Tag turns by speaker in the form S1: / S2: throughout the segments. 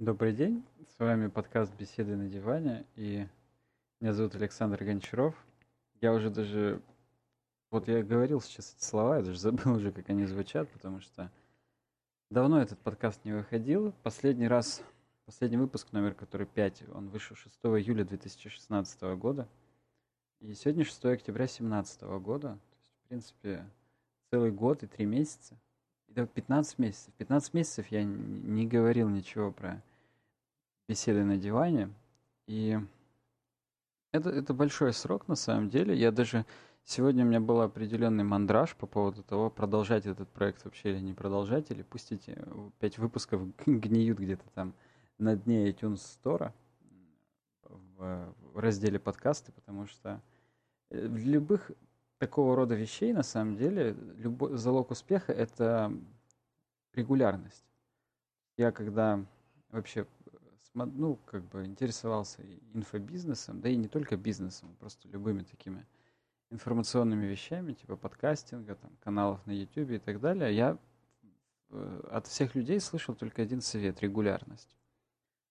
S1: Добрый день, с вами подкаст «Беседы на диване», и меня зовут Александр Гончаров. Я уже даже, вот я говорил сейчас эти слова, я даже забыл уже, как они звучат, потому что давно этот подкаст не выходил. Последний раз, последний выпуск, номер который 5, он вышел 6 июля 2016 года, и сегодня 6 октября 2017 года, то есть, в принципе, целый год и три месяца. Это 15 месяцев. 15 месяцев я не говорил ничего про беседы на диване. И это, это большой срок на самом деле. Я даже сегодня у меня был определенный мандраж по поводу того, продолжать этот проект вообще или не продолжать, или пусть эти пять выпусков гниют где-то там на дне iTunes Store в, в разделе подкасты, потому что э, в любых такого рода вещей, на самом деле, любой, залог успеха — это регулярность. Я когда вообще ну, как бы интересовался инфобизнесом, да и не только бизнесом, просто любыми такими информационными вещами, типа подкастинга, там, каналов на YouTube и так далее, я э, от всех людей слышал только один совет – регулярность.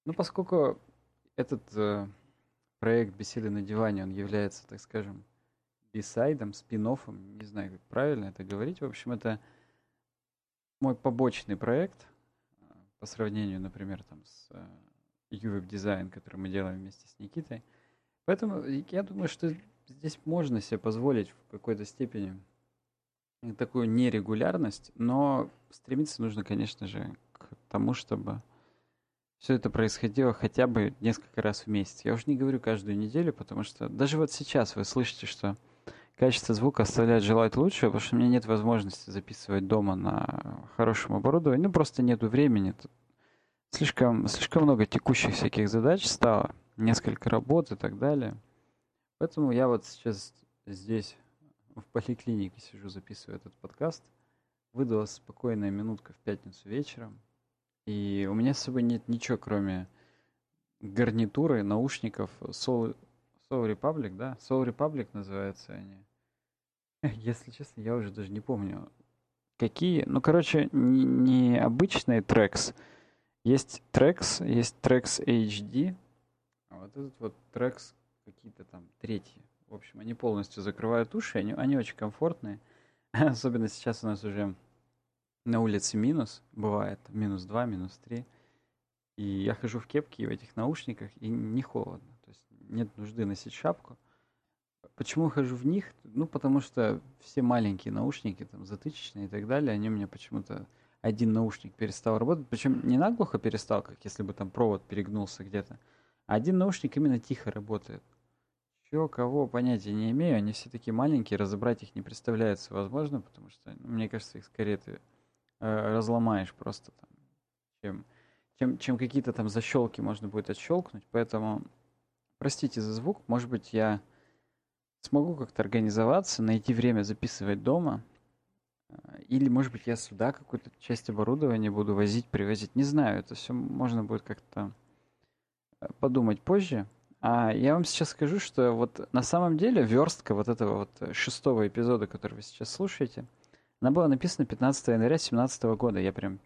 S1: Ну, поскольку этот э, проект «Беседы на диване», он является, так скажем, бисайдом, спин не знаю, как правильно это говорить. В общем, это мой побочный проект э, по сравнению, например, там, с э, UWeb дизайн, который мы делаем вместе с Никитой. Поэтому я думаю, что здесь можно себе позволить в какой-то степени такую нерегулярность, но стремиться нужно, конечно же, к тому, чтобы все это происходило хотя бы несколько раз в месяц. Я уже не говорю каждую неделю, потому что даже вот сейчас вы слышите, что качество звука оставляет желать лучше, потому что у меня нет возможности записывать дома на хорошем оборудовании. Ну, просто нету времени. Слишком, слишком много текущих всяких задач стало, несколько работ и так далее. Поэтому я вот сейчас здесь, в поликлинике сижу, записываю этот подкаст. Выдалась спокойная минутка в пятницу вечером. И у меня с собой нет ничего, кроме гарнитуры, наушников Soul, Soul Republic, да? Soul Republic называются они. Если честно, я уже даже не помню, какие. Ну, короче, не, не обычные трекс, есть трекс, есть трекс HD, а вот этот вот трекс какие-то там третьи. В общем, они полностью закрывают уши, они, они очень комфортные. Особенно сейчас у нас уже на улице минус, бывает минус 2, минус 3. И я хожу в кепке и в этих наушниках, и не холодно. То есть нет нужды носить шапку. Почему хожу в них? Ну, потому что все маленькие наушники, там, затычечные и так далее, они у меня почему-то один наушник перестал работать, причем не наглухо перестал, как если бы там провод перегнулся где-то, а один наушник именно тихо работает. Чего, кого, понятия не имею, они все такие маленькие, разобрать их не представляется возможно, потому что, ну, мне кажется, их скорее ты э, разломаешь просто там, чем, чем, чем какие-то там защелки можно будет отщелкнуть, поэтому простите за звук, может быть, я смогу как-то организоваться, найти время записывать дома, или, может быть, я сюда какую-то часть оборудования буду возить, привозить. Не знаю, это все можно будет как-то э, подумать позже. А я вам сейчас скажу, что вот на самом деле верстка вот этого вот шестого эпизода, который вы сейчас слушаете, она была написана 15 января 2017 года. Я прям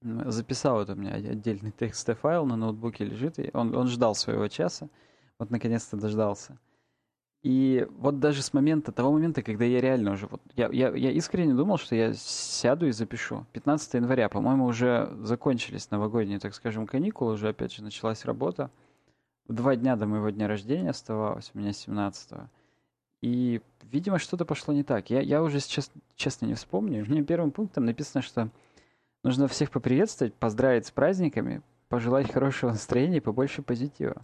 S1: записал это у меня отдельный текстовый файл на ноутбуке лежит. И он, он ждал своего часа. Вот наконец-то дождался. И вот даже с момента, того момента, когда я реально уже, вот, я, я, я искренне думал, что я сяду и запишу. 15 января, по-моему, уже закончились новогодние, так скажем, каникулы, уже опять же началась работа. Два дня до моего дня рождения оставалось, у меня 17 -го. И, видимо, что-то пошло не так. Я, я уже сейчас, честно, не вспомню. Мне первым пунктом написано, что нужно всех поприветствовать, поздравить с праздниками, пожелать хорошего настроения и побольше позитива.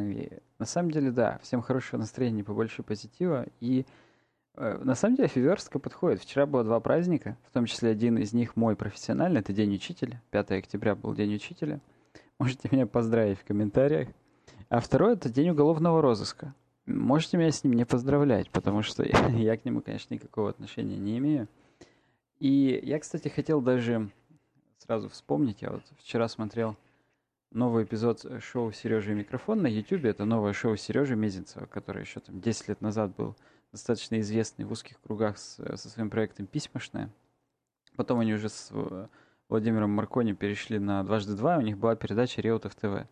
S1: И на самом деле, да, всем хорошего настроения, побольше позитива. И э, на самом деле фиверстка подходит. Вчера было два праздника, в том числе один из них мой профессиональный, это День учителя. 5 октября был День учителя. Можете меня поздравить в комментариях. А второй это День уголовного розыска. Можете меня с ним не поздравлять, потому что я, я к нему, конечно, никакого отношения не имею. И я, кстати, хотел даже сразу вспомнить, я вот вчера смотрел новый эпизод шоу Сережи и микрофон на YouTube. Это новое шоу Сережи Мезенцева, которое еще там 10 лет назад был достаточно известный в узких кругах с, со своим проектом «Письмошная». Потом они уже с, Владимиром Маркони перешли на «Дважды два», у них была передача «Реутов ТВ».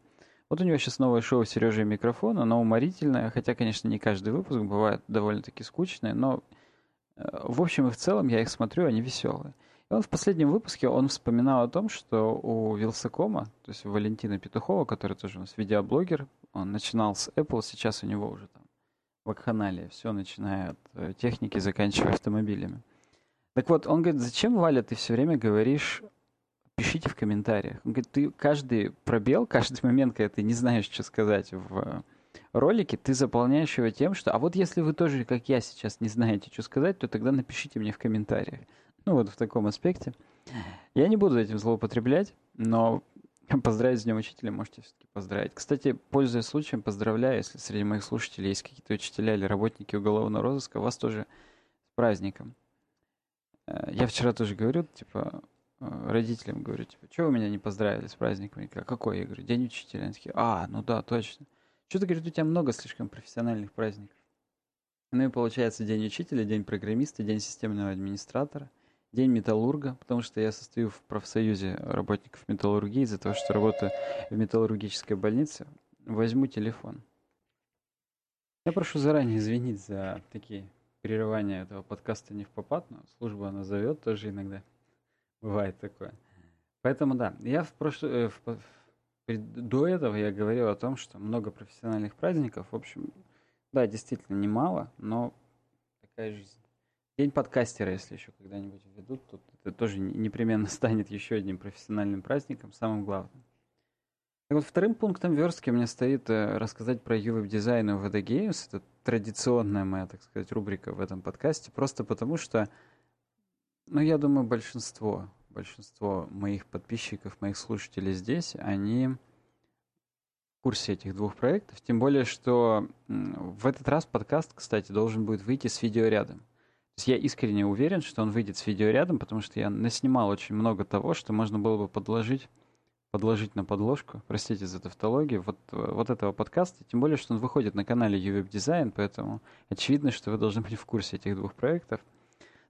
S1: Вот у него сейчас новое шоу «Сережа и микрофон», оно уморительное, хотя, конечно, не каждый выпуск бывает довольно-таки скучный, но э, в общем и в целом я их смотрю, они веселые. Он в последнем выпуске, он вспоминал о том, что у Вилсакома, то есть у Валентина Петухова, который тоже у нас видеоблогер, он начинал с Apple, сейчас у него уже там вакханалия, все начиная от э, техники, заканчивая автомобилями. Так вот, он говорит, зачем, Валя, ты все время говоришь, пишите в комментариях. Он говорит, ты каждый пробел, каждый момент, когда ты не знаешь, что сказать в ролике, ты заполняешь его тем, что, а вот если вы тоже, как я сейчас, не знаете, что сказать, то тогда напишите мне в комментариях. Ну вот в таком аспекте. Я не буду этим злоупотреблять, но поздравить с Днем Учителя можете все-таки поздравить. Кстати, пользуясь случаем, поздравляю, если среди моих слушателей есть какие-то учителя или работники уголовного розыска, вас тоже с праздником. Э, я вчера тоже говорю, типа, э, родителям говорю, типа, что вы меня не поздравили с праздником? Я какой? Я говорю, День Учителя. Они такие, а, ну да, точно. Что-то, говорит, у тебя много слишком профессиональных праздников. Ну и получается День Учителя, День Программиста, День Системного Администратора – День металлурга, потому что я состою в профсоюзе работников металлургии из-за того, что работаю в металлургической больнице. Возьму телефон. Я прошу заранее извинить за такие прерывания этого подкаста не в попад, но служба она зовет тоже иногда. Бывает такое. Поэтому да, я в прошлом... Э, в, до этого я говорил о том, что много профессиональных праздников. В общем, да, действительно немало, но такая жизнь. День подкастера, если еще когда-нибудь введут, то это тоже непременно станет еще одним профессиональным праздником, самым главным. Так вот, вторым пунктом верстки меня стоит э, рассказать про UWeb дизайн и VD Games. Это традиционная моя, так сказать, рубрика в этом подкасте, просто потому что, ну, я думаю, большинство, большинство моих подписчиков, моих слушателей здесь, они в курсе этих двух проектов. Тем более, что в этот раз подкаст, кстати, должен будет выйти с видеорядом я искренне уверен, что он выйдет с видеорядом, потому что я наснимал очень много того, что можно было бы подложить, подложить на подложку, простите за тавтологию, вот, вот этого подкаста, тем более, что он выходит на канале UWeb Design, поэтому очевидно, что вы должны быть в курсе этих двух проектов.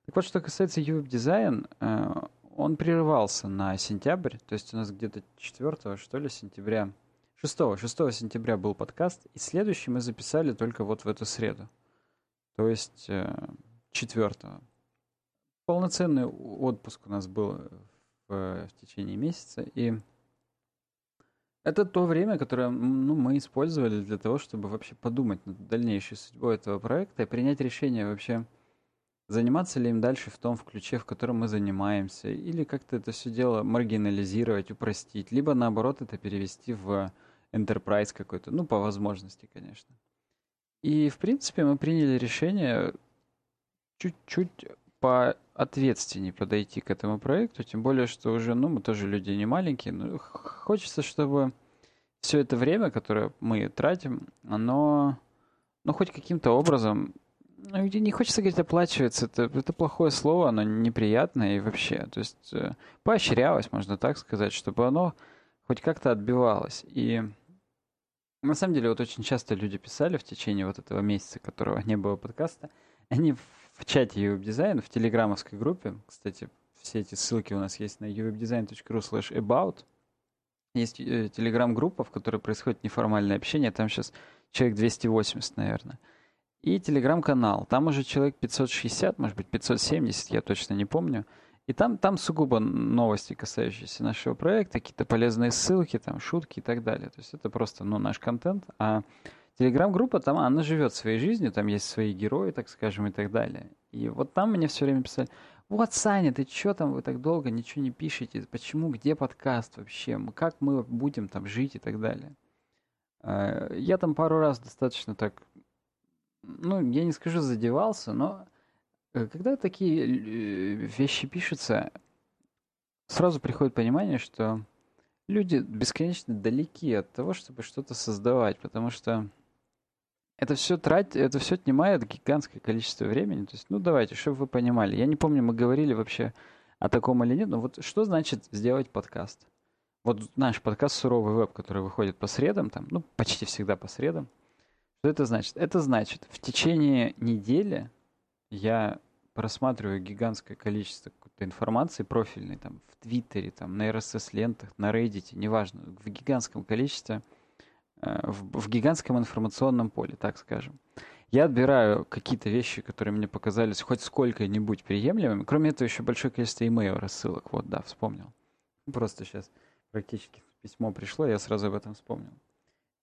S1: Так вот, что касается UWeb Design, э, он прерывался на сентябрь, то есть у нас где-то 4 что ли сентября, 6, 6 сентября был подкаст, и следующий мы записали только вот в эту среду. То есть э, четвертого. Полноценный отпуск у нас был в, в течение месяца, и это то время, которое ну, мы использовали для того, чтобы вообще подумать над дальнейшей судьбой этого проекта и принять решение вообще, заниматься ли им дальше в том в ключе, в котором мы занимаемся, или как-то это все дело маргинализировать, упростить, либо наоборот это перевести в enterprise какой-то, ну, по возможности, конечно. И, в принципе, мы приняли решение чуть-чуть поответственнее подойти к этому проекту, тем более, что уже, ну, мы тоже люди не маленькие, но хочется, чтобы все это время, которое мы тратим, оно, ну, хоть каким-то образом, ну, не хочется говорить оплачивается, это, это плохое слово, оно неприятное и вообще, то есть э, поощрялось, можно так сказать, чтобы оно хоть как-то отбивалось. И на самом деле вот очень часто люди писали в течение вот этого месяца, которого не было подкаста, они в чате uwebdesign, в телеграммовской группе, кстати, все эти ссылки у нас есть на uwebdesign.ru slash about. Есть э, телеграм-группа, в которой происходит неформальное общение, там сейчас человек 280, наверное. И телеграм-канал, там уже человек 560, может быть 570, я точно не помню. И там, там сугубо новости, касающиеся нашего проекта, какие-то полезные ссылки, там шутки и так далее. То есть это просто ну, наш контент. А Телеграм-группа, там она живет своей жизнью, там есть свои герои, так скажем, и так далее. И вот там мне все время писали, вот, Саня, ты что там, вы так долго ничего не пишете, почему, где подкаст вообще, как мы будем там жить и так далее. А, я там пару раз достаточно так, ну, я не скажу задевался, но э, когда такие э, вещи пишутся, сразу приходит понимание, что люди бесконечно далеки от того, чтобы что-то создавать, потому что это все тратит, это все отнимает гигантское количество времени. То есть, ну давайте, чтобы вы понимали. Я не помню, мы говорили вообще о таком или нет, но вот что значит сделать подкаст? Вот наш подкаст «Суровый веб», который выходит по средам, там, ну, почти всегда по средам. Что это значит? Это значит, в течение недели я просматриваю гигантское количество какой-то информации профильной, там, в Твиттере, там, на RSS-лентах, на Reddit, неважно, в гигантском количестве, в, в гигантском информационном поле, так скажем. Я отбираю какие-то вещи, которые мне показались хоть сколько-нибудь приемлемыми. Кроме этого, еще большое количество имейл рассылок. Вот, да, вспомнил. Просто сейчас практически письмо пришло, я сразу об этом вспомнил.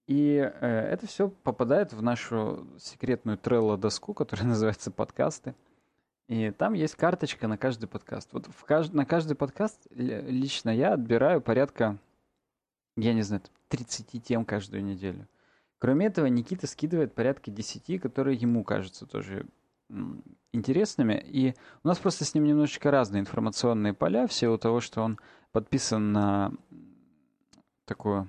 S1: И э, это все попадает в нашу секретную Trello-доску, которая называется «Подкасты». И там есть карточка на каждый подкаст. Вот в кажд... на каждый подкаст лично я отбираю порядка, я не знаю, 30 тем каждую неделю. Кроме этого, Никита скидывает порядка 10, которые ему кажутся тоже интересными. И у нас просто с ним немножечко разные информационные поля, в силу того, что он подписан на такую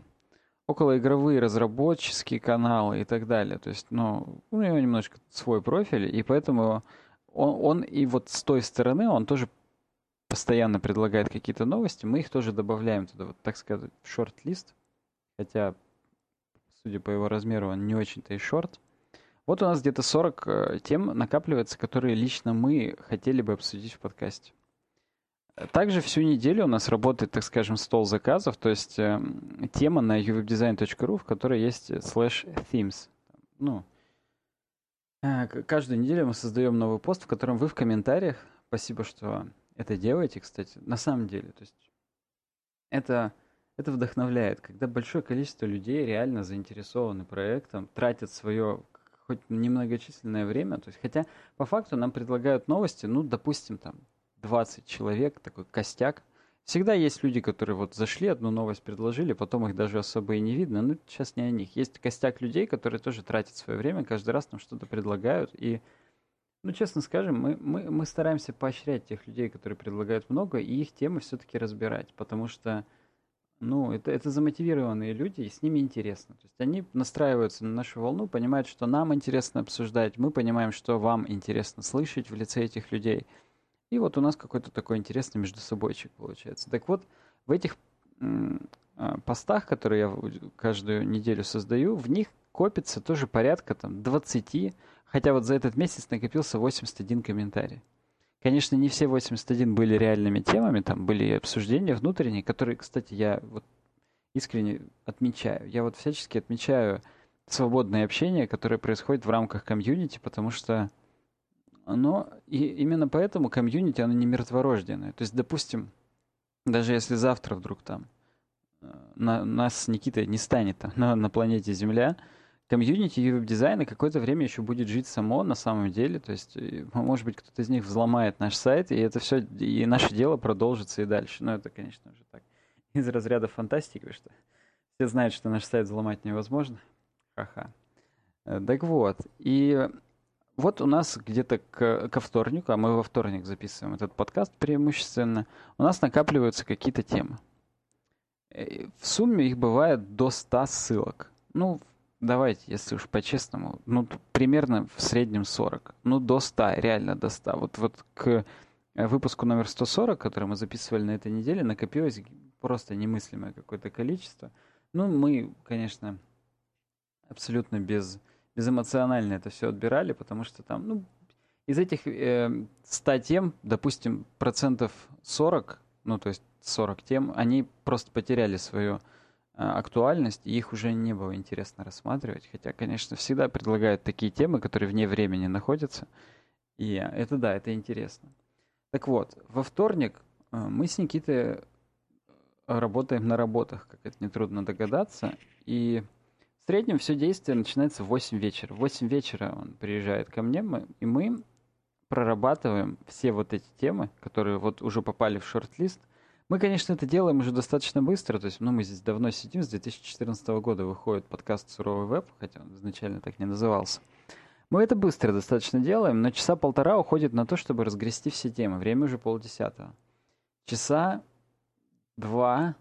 S1: околоигровые разработческие каналы и так далее. То есть, ну, у него немножко свой профиль, и поэтому он, он и вот с той стороны он тоже постоянно предлагает какие-то новости, мы их тоже добавляем туда, вот так сказать, в шорт-лист, хотя, судя по его размеру, он не очень-то и шорт. Вот у нас где-то 40 э, тем накапливается, которые лично мы хотели бы обсудить в подкасте. Также всю неделю у нас работает, так скажем, стол заказов, то есть э, тема на uwebdesign.ru, в которой есть slash themes. Ну, э, каждую неделю мы создаем новый пост, в котором вы в комментариях, спасибо, что это делаете, кстати, на самом деле, то есть это, это вдохновляет, когда большое количество людей реально заинтересованы проектом, тратят свое хоть немногочисленное время, то есть, хотя по факту нам предлагают новости, ну, допустим, там, 20 человек, такой костяк. Всегда есть люди, которые вот зашли, одну новость предложили, потом их даже особо и не видно. Ну, сейчас не о них. Есть костяк людей, которые тоже тратят свое время, каждый раз нам что-то предлагают. И, ну, честно скажем, мы, мы, мы стараемся поощрять тех людей, которые предлагают много, и их темы все-таки разбирать. Потому что, ну, это, это замотивированные люди, и с ними интересно. То есть они настраиваются на нашу волну, понимают, что нам интересно обсуждать, мы понимаем, что вам интересно слышать в лице этих людей – и вот у нас какой-то такой интересный между собойчик получается. Так вот, в этих а, постах, которые я каждую неделю создаю, в них копится тоже порядка там 20, хотя вот за этот месяц накопился 81 комментарий. Конечно, не все 81 были реальными темами, там были обсуждения внутренние, которые, кстати, я вот искренне отмечаю. Я вот всячески отмечаю свободное общение, которое происходит в рамках комьюнити, потому что но и именно поэтому комьюнити, оно не мертворожденное. То есть, допустим, даже если завтра вдруг там э, на, нас с Никитой не станет там, на, на планете Земля, комьюнити uWebDesign а какое-то время еще будет жить само на самом деле. То есть, может быть, кто-то из них взломает наш сайт, и это все, и наше дело продолжится и дальше. Но это, конечно же, так. Из разряда фантастики, что все знают, что наш сайт взломать невозможно. Ха-ха. Э, так вот, и вот у нас где-то к, ко вторнику, а мы во вторник записываем этот подкаст преимущественно, у нас накапливаются какие-то темы. Э, в сумме их бывает до 100 ссылок. Ну, давайте, если уж по-честному, ну, примерно в среднем 40. Ну, до 100, реально до 100. Вот, вот к выпуску номер 140, который мы записывали на этой неделе, накопилось просто немыслимое какое-то количество. Ну, мы, конечно, абсолютно без безэмоционально это все отбирали, потому что там, ну, из этих э, 100 тем, допустим, процентов 40, ну, то есть 40 тем, они просто потеряли свою э, актуальность, и их уже не было интересно рассматривать. Хотя, конечно, всегда предлагают такие темы, которые вне времени находятся. И это да, это интересно. Так вот, во вторник э, мы с Никитой э, работаем на работах, как это нетрудно догадаться. И в среднем все действие начинается в 8 вечера. В 8 вечера он приезжает ко мне, мы, и мы прорабатываем все вот эти темы, которые вот уже попали в шорт-лист. Мы, конечно, это делаем уже достаточно быстро, то есть, ну, мы здесь давно сидим, с 2014 года выходит подкаст «Суровый веб», хотя он изначально так не назывался. Мы это быстро достаточно делаем, но часа полтора уходит на то, чтобы разгрести все темы. Время уже полдесятого. Часа два-три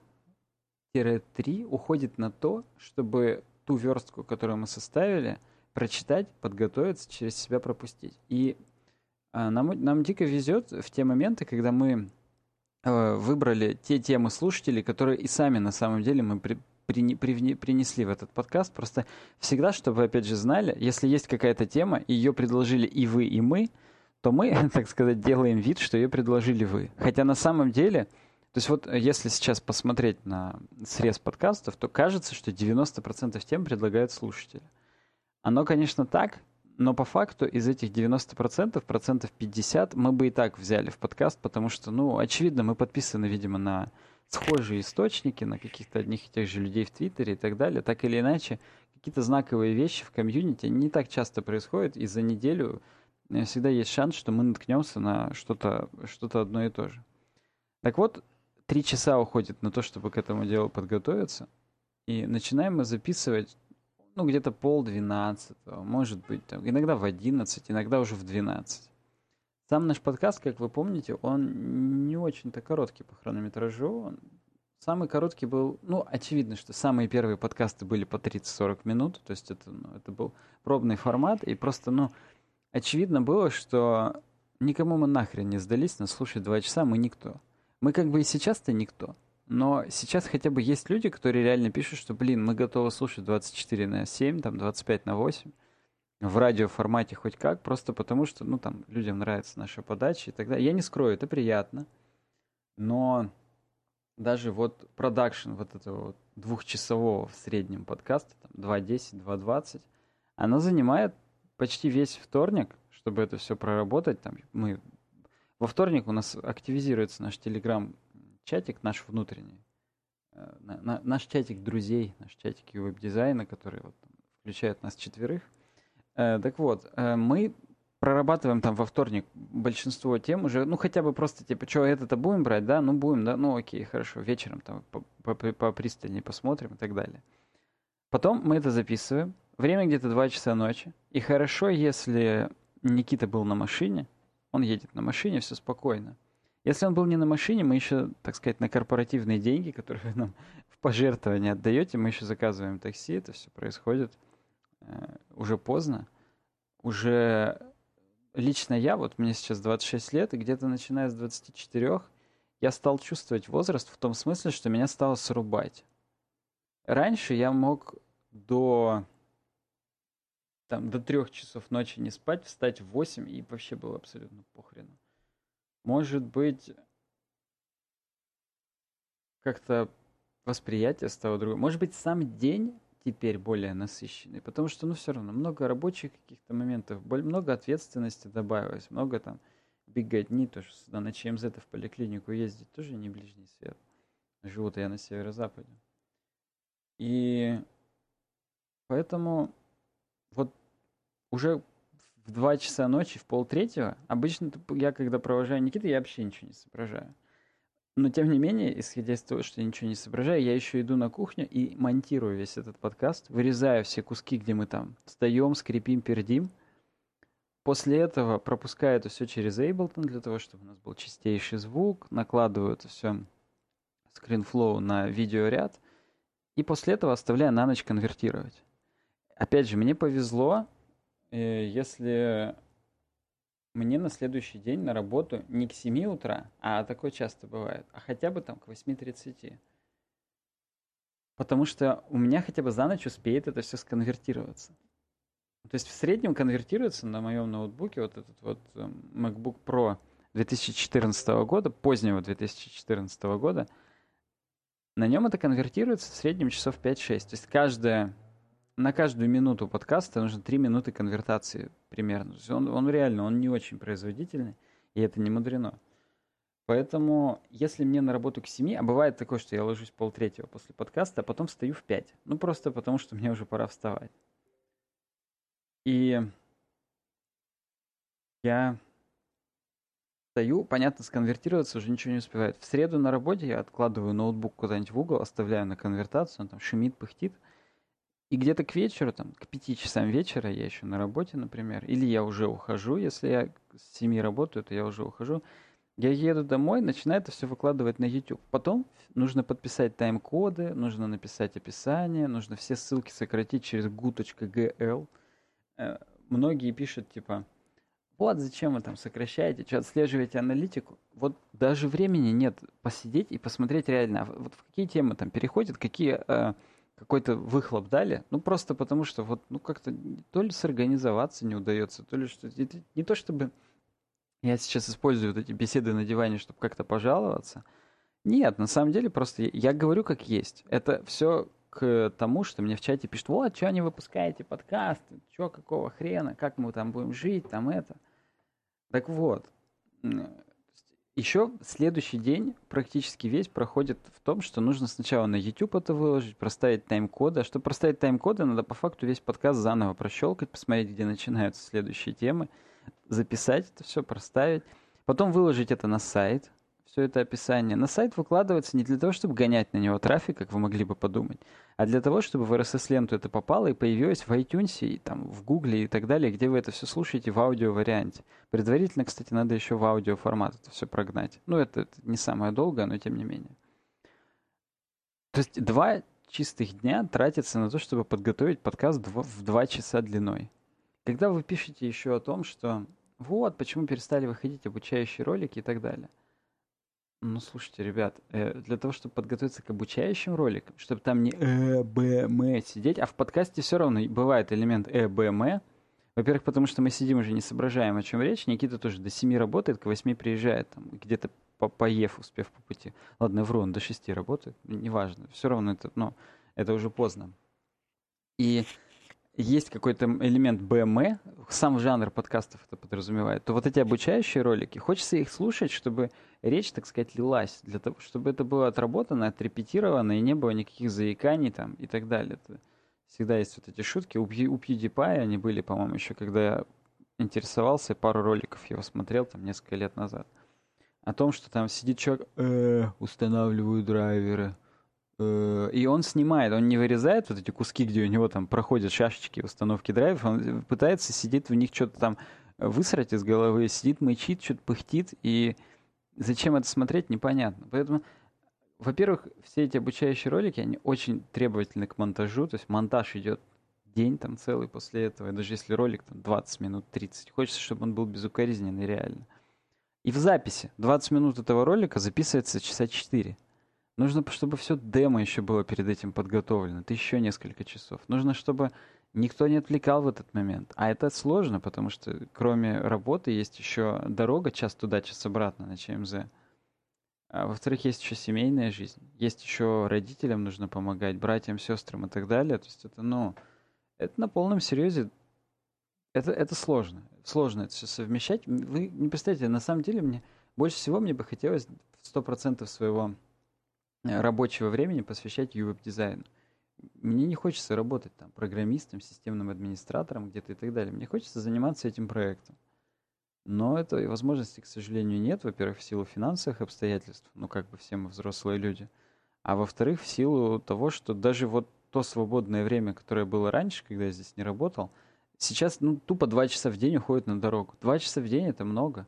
S1: уходит на то, чтобы ту верстку, которую мы составили, прочитать, подготовиться, через себя пропустить. И а, нам, нам дико везет в те моменты, когда мы выбрали те темы слушателей, которые и сами на самом деле мы при, при, при, принесли в этот подкаст. Просто всегда, чтобы вы опять же знали, если есть какая-то тема, ее предложили и вы, и мы, то мы, так сказать, делаем вид, что ее предложили вы. Хотя на самом деле, то есть вот если сейчас посмотреть на срез подкастов, то кажется, что 90% тем предлагают слушатели. Оно, конечно, так, но по факту из этих 90%, процентов 50 мы бы и так взяли в подкаст, потому что, ну, очевидно, мы подписаны, видимо, на схожие источники, на каких-то одних и тех же людей в Твиттере и так далее. Так или иначе, какие-то знаковые вещи в комьюнити не так часто происходят, и за неделю э, всегда есть шанс, что мы наткнемся на что-то что одно и то же. Так вот, три часа уходит на то, чтобы к этому делу подготовиться, и начинаем мы записывать ну, где-то пол двенадцатого, может быть, там, иногда в одиннадцать, иногда уже в двенадцать. Сам наш подкаст, как вы помните, он не очень-то короткий по хронометражу. Он самый короткий был, ну, очевидно, что самые первые подкасты были по 30-40 минут, то есть это, ну, это был пробный формат, и просто, ну, очевидно было, что никому мы нахрен не сдались, нас слушать два часа мы никто. Мы как бы и сейчас-то никто. Но сейчас хотя бы есть люди, которые реально пишут, что, блин, мы готовы слушать 24 на 7, там 25 на 8 в радиоформате хоть как, просто потому что, ну, там, людям нравится наша подача и так далее. Я не скрою, это приятно, но даже вот продакшн вот этого вот двухчасового в среднем подкаста, там, 2.10, 2.20, оно занимает почти весь вторник, чтобы это все проработать. Там мы во вторник у нас активизируется наш телеграм чатик наш внутренний, э, на, на, наш чатик друзей, наш чатик веб-дизайна, который вот, включает нас четверых. Э, так вот, э, мы прорабатываем там во вторник большинство тем уже, ну хотя бы просто типа, что это-то будем брать, да, ну будем, да, ну окей, хорошо, вечером там попристальнее посмотрим и так далее. Потом мы это записываем, время где-то 2 часа ночи, и хорошо, если Никита был на машине, он едет на машине, все спокойно. Если он был не на машине, мы еще, так сказать, на корпоративные деньги, которые вы нам в пожертвование отдаете, мы еще заказываем такси, это все происходит э, уже поздно. Уже лично я, вот мне сейчас 26 лет, и где-то начиная с 24 я стал чувствовать возраст в том смысле, что меня стало срубать. Раньше я мог до там, до трех часов ночи не спать, встать в 8 и вообще было абсолютно похрену. Может быть, как-то восприятие стало другое. Может быть, сам день теперь более насыщенный, потому что, ну, все равно много рабочих каких-то моментов, много ответственности добавилось, много там беготни, то, что сюда на ЧМЗ в поликлинику ездить тоже не ближний свет. Живу-то я на северо-западе. И поэтому вот уже в 2 часа ночи, в полтретьего, обычно я, когда провожаю Никиту, я вообще ничего не соображаю. Но, тем не менее, исходя из того, что я ничего не соображаю, я еще иду на кухню и монтирую весь этот подкаст, вырезаю все куски, где мы там встаем, скрипим, пердим. После этого пропускаю это все через Ableton для того, чтобы у нас был чистейший звук, накладываю это все скринфлоу на видеоряд, и после этого оставляю на ночь конвертировать. Опять же, мне повезло, если мне на следующий день на работу не к 7 утра, а такое часто бывает, а хотя бы там к 8.30. Потому что у меня хотя бы за ночь успеет это все сконвертироваться. То есть в среднем конвертируется на моем ноутбуке вот этот вот э, MacBook Pro 2014 года, позднего 2014 года, на нем это конвертируется в среднем часов 5-6. То есть каждая на каждую минуту подкаста нужно 3 минуты конвертации примерно. То есть он, он реально, он не очень производительный, и это не мудрено. Поэтому, если мне на работу к 7, а бывает такое, что я ложусь полтретьего после подкаста, а потом встаю в 5. Ну, просто потому, что мне уже пора вставать. И я встаю, понятно, сконвертироваться уже ничего не успевает. В среду на работе я откладываю ноутбук куда-нибудь в угол, оставляю на конвертацию, он там шумит, пыхтит – и где-то к вечеру, там, к пяти часам вечера, я еще на работе, например, или я уже ухожу, если я с семи работаю, то я уже ухожу. Я еду домой, начинаю это все выкладывать на YouTube. Потом нужно подписать тайм-коды, нужно написать описание, нужно все ссылки сократить через gu.gl. Э, многие пишут, типа, вот зачем вы там сокращаете, что отслеживаете аналитику. Вот даже времени нет посидеть и посмотреть реально, а вот в какие темы там переходят, какие э, какой-то выхлоп дали, ну просто потому что вот, ну как-то то ли сорганизоваться не удается, то ли что не то чтобы я сейчас использую вот эти беседы на диване, чтобы как-то пожаловаться. Нет, на самом деле просто я, я говорю как есть. Это все к тому, что мне в чате пишут, вот, что не выпускаете подкасты, что, какого хрена, как мы там будем жить, там это. Так вот, еще следующий день практически весь проходит в том, что нужно сначала на YouTube это выложить, проставить тайм-коды. А чтобы проставить тайм-коды, надо по факту весь подкаст заново прощелкать, посмотреть, где начинаются следующие темы, записать это все, проставить. Потом выложить это на сайт, все это описание. На сайт выкладывается не для того, чтобы гонять на него трафик, как вы могли бы подумать, а для того, чтобы в RSS-ленту это попало и появилось в iTunes, и там в Google и так далее, где вы это все слушаете в аудио-варианте. Предварительно, кстати, надо еще в аудиоформат это все прогнать. Ну, это, это не самое долгое, но тем не менее. То есть два чистых дня тратится на то, чтобы подготовить подкаст в два часа длиной. Когда вы пишете еще о том, что вот, почему перестали выходить обучающие ролики и так далее – ну, слушайте, ребят, э, для того, чтобы подготовиться к обучающим роликам, чтобы там не э, б, м сидеть, а в подкасте все равно бывает элемент э, б, м. Во-первых, потому что мы сидим уже не соображаем, о чем речь. Никита тоже до 7 работает, к 8 приезжает, там, где-то по поев, успев по пути. Ладно, вру, он до 6 работает, неважно. Все равно это, ну, это уже поздно. И есть какой-то элемент БМ, сам жанр подкастов это подразумевает, то вот эти обучающие ролики, хочется их слушать, чтобы речь, так сказать, лилась, для того, чтобы это было отработано, отрепетировано, и не было никаких заиканий там и так далее. Это всегда есть вот эти шутки. У, Пью, у PewDiePie они были, по-моему, еще когда я интересовался, пару роликов его смотрел там несколько лет назад. О том, что там сидит человек, э, устанавливаю драйверы, и он снимает, он не вырезает вот эти куски, где у него там проходят шашечки установки драйвов, он пытается сидит в них что-то там высрать из головы, сидит, мычит, что-то пыхтит, и зачем это смотреть, непонятно. Поэтому, во-первых, все эти обучающие ролики, они очень требовательны к монтажу, то есть монтаж идет день там целый после этого, и даже если ролик там 20 минут, 30, хочется, чтобы он был безукоризненный реально. И в записи 20 минут этого ролика записывается часа 4. Нужно, чтобы все демо еще было перед этим подготовлено. Это еще несколько часов. Нужно, чтобы никто не отвлекал в этот момент. А это сложно, потому что кроме работы есть еще дорога, час туда, час обратно на ЧМЗ. А во-вторых, есть еще семейная жизнь. Есть еще родителям нужно помогать, братьям, сестрам и так далее. То есть это, ну, это на полном серьезе. Это, это сложно. Сложно это все совмещать. Вы не представляете, на самом деле мне больше всего мне бы хотелось 100% своего рабочего времени посвящать веб-дизайну. Мне не хочется работать там программистом, системным администратором где-то и так далее. Мне хочется заниматься этим проектом. Но этой возможности, к сожалению, нет. Во-первых, в силу финансовых обстоятельств, ну как бы все мы взрослые люди. А во-вторых, в силу того, что даже вот то свободное время, которое было раньше, когда я здесь не работал, сейчас ну, тупо два часа в день уходит на дорогу. Два часа в день это много.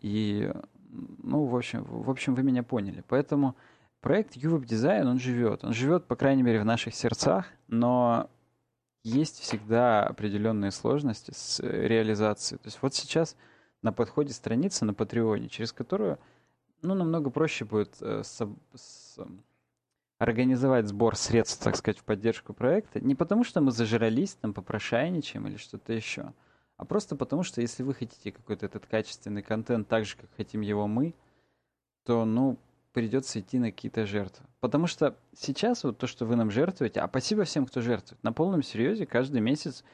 S1: И ну, в общем, в общем, вы меня поняли. Поэтому проект UWeb Design, он живет. Он живет, по крайней мере, в наших сердцах, но есть всегда определенные сложности с реализацией. То есть вот сейчас на подходе страница на Патреоне, через которую ну, намного проще будет э, с, с, организовать сбор средств, так сказать, в поддержку проекта. Не потому, что мы зажрались, там, попрошайничаем или что-то еще, а просто потому, что если вы хотите какой-то этот качественный контент так же, как хотим его мы, то, ну, придется идти на какие-то жертвы. Потому что сейчас вот то, что вы нам жертвуете, а спасибо всем, кто жертвует. На полном серьезе каждый месяц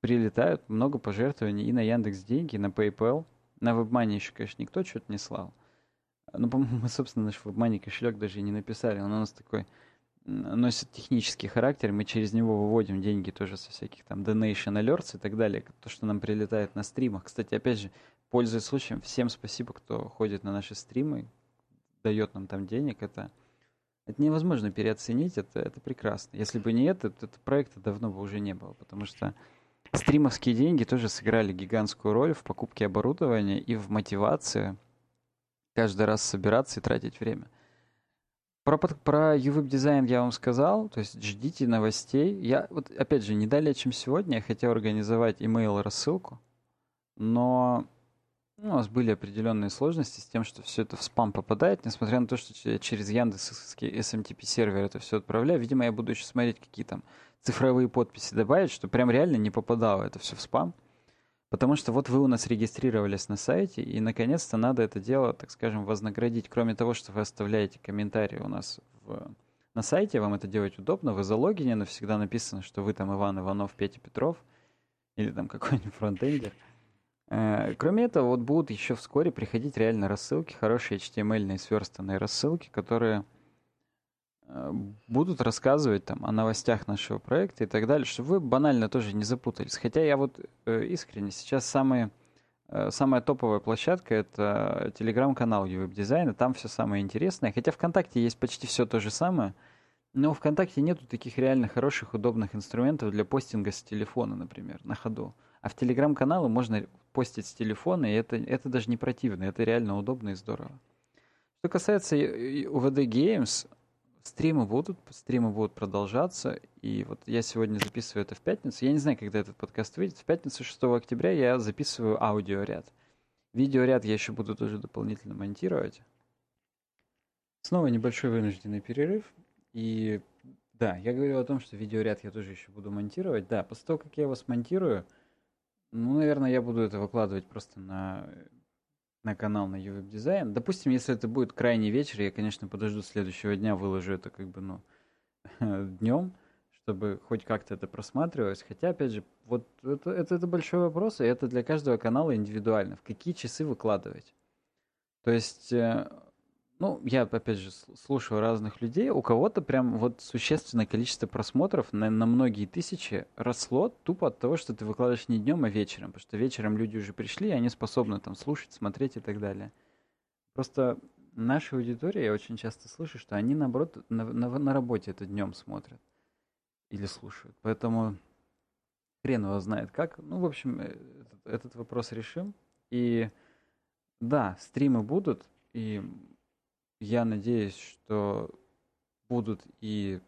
S1: прилетают много пожертвований и на Яндекс деньги, и на PayPal. На WebMoney еще, конечно, никто что-то не слал. Ну, по-моему, мы, собственно, наш WebMoney кошелек даже и не написали. Он у нас такой носит технический характер, мы через него выводим деньги тоже со всяких там donation alerts и так далее, то, что нам прилетает на стримах. Кстати, опять же, пользуясь случаем, всем спасибо, кто ходит на наши стримы, дает нам там денег, это, это невозможно переоценить, это, это прекрасно. Если бы не это, то этого проекта давно бы уже не было, потому что стримовские деньги тоже сыграли гигантскую роль в покупке оборудования и в мотивации каждый раз собираться и тратить время. Про, про UWeb дизайн я вам сказал, то есть ждите новостей. Я вот опять же не далее, чем сегодня, я хотел организовать email рассылку, но ну, у нас были определенные сложности с тем, что все это в спам попадает, несмотря на то, что через Яндекс SMTP сервер это все отправляю. Видимо, я буду еще смотреть, какие там цифровые подписи добавить, что прям реально не попадало это все в спам. Потому что вот вы у нас регистрировались на сайте, и наконец-то надо это дело, так скажем, вознаградить. Кроме того, что вы оставляете комментарии у нас в, на сайте, вам это делать удобно, вы залогинены, всегда написано, что вы там Иван Иванов, Петя Петров, или там какой-нибудь фронтендер. Э, кроме этого, вот будут еще вскоре приходить реально рассылки, хорошие HTML-ные сверстанные рассылки, которые будут рассказывать там о новостях нашего проекта и так далее, чтобы вы банально тоже не запутались. Хотя я вот э, искренне сейчас самые, самая топовая площадка это телеграм-канал веб-дизайна, там все самое интересное. Хотя ВКонтакте есть почти все то же самое, но ВКонтакте нету таких реально хороших, удобных инструментов для постинга с телефона, например, на ходу. А в телеграм-каналы можно постить с телефона, и это, это даже не противно, это реально удобно и здорово. Что касается UVD Games, стримы будут, стримы будут продолжаться, и вот я сегодня записываю это в пятницу, я не знаю, когда этот подкаст выйдет, в пятницу 6 октября я записываю аудиоряд. Видеоряд я еще буду тоже дополнительно монтировать. Снова небольшой вынужденный перерыв, и да, я говорил о том, что видеоряд я тоже еще буду монтировать. Да, после того, как я его смонтирую, ну, наверное, я буду это выкладывать просто на, на канал на UWeb Design. Допустим, если это будет крайний вечер, я, конечно, подожду следующего дня, выложу это как бы, ну, днем, чтобы хоть как-то это просматривалось. Хотя, опять же, вот это, это, это большой вопрос, и это для каждого канала индивидуально. В какие часы выкладывать? То есть э, ну, я, опять же, слушаю разных людей. У кого-то прям вот существенное количество просмотров на, на многие тысячи росло тупо от того, что ты выкладываешь не днем, а вечером. Потому что вечером люди уже пришли, и они способны там слушать, смотреть и так далее. Просто наша аудитория, я очень часто слышу, что они, наоборот, на, на, на работе это днем смотрят или слушают. Поэтому хрен его знает как. Ну, в общем, э, этот, этот вопрос решим. И да, стримы будут, и я надеюсь, что будут и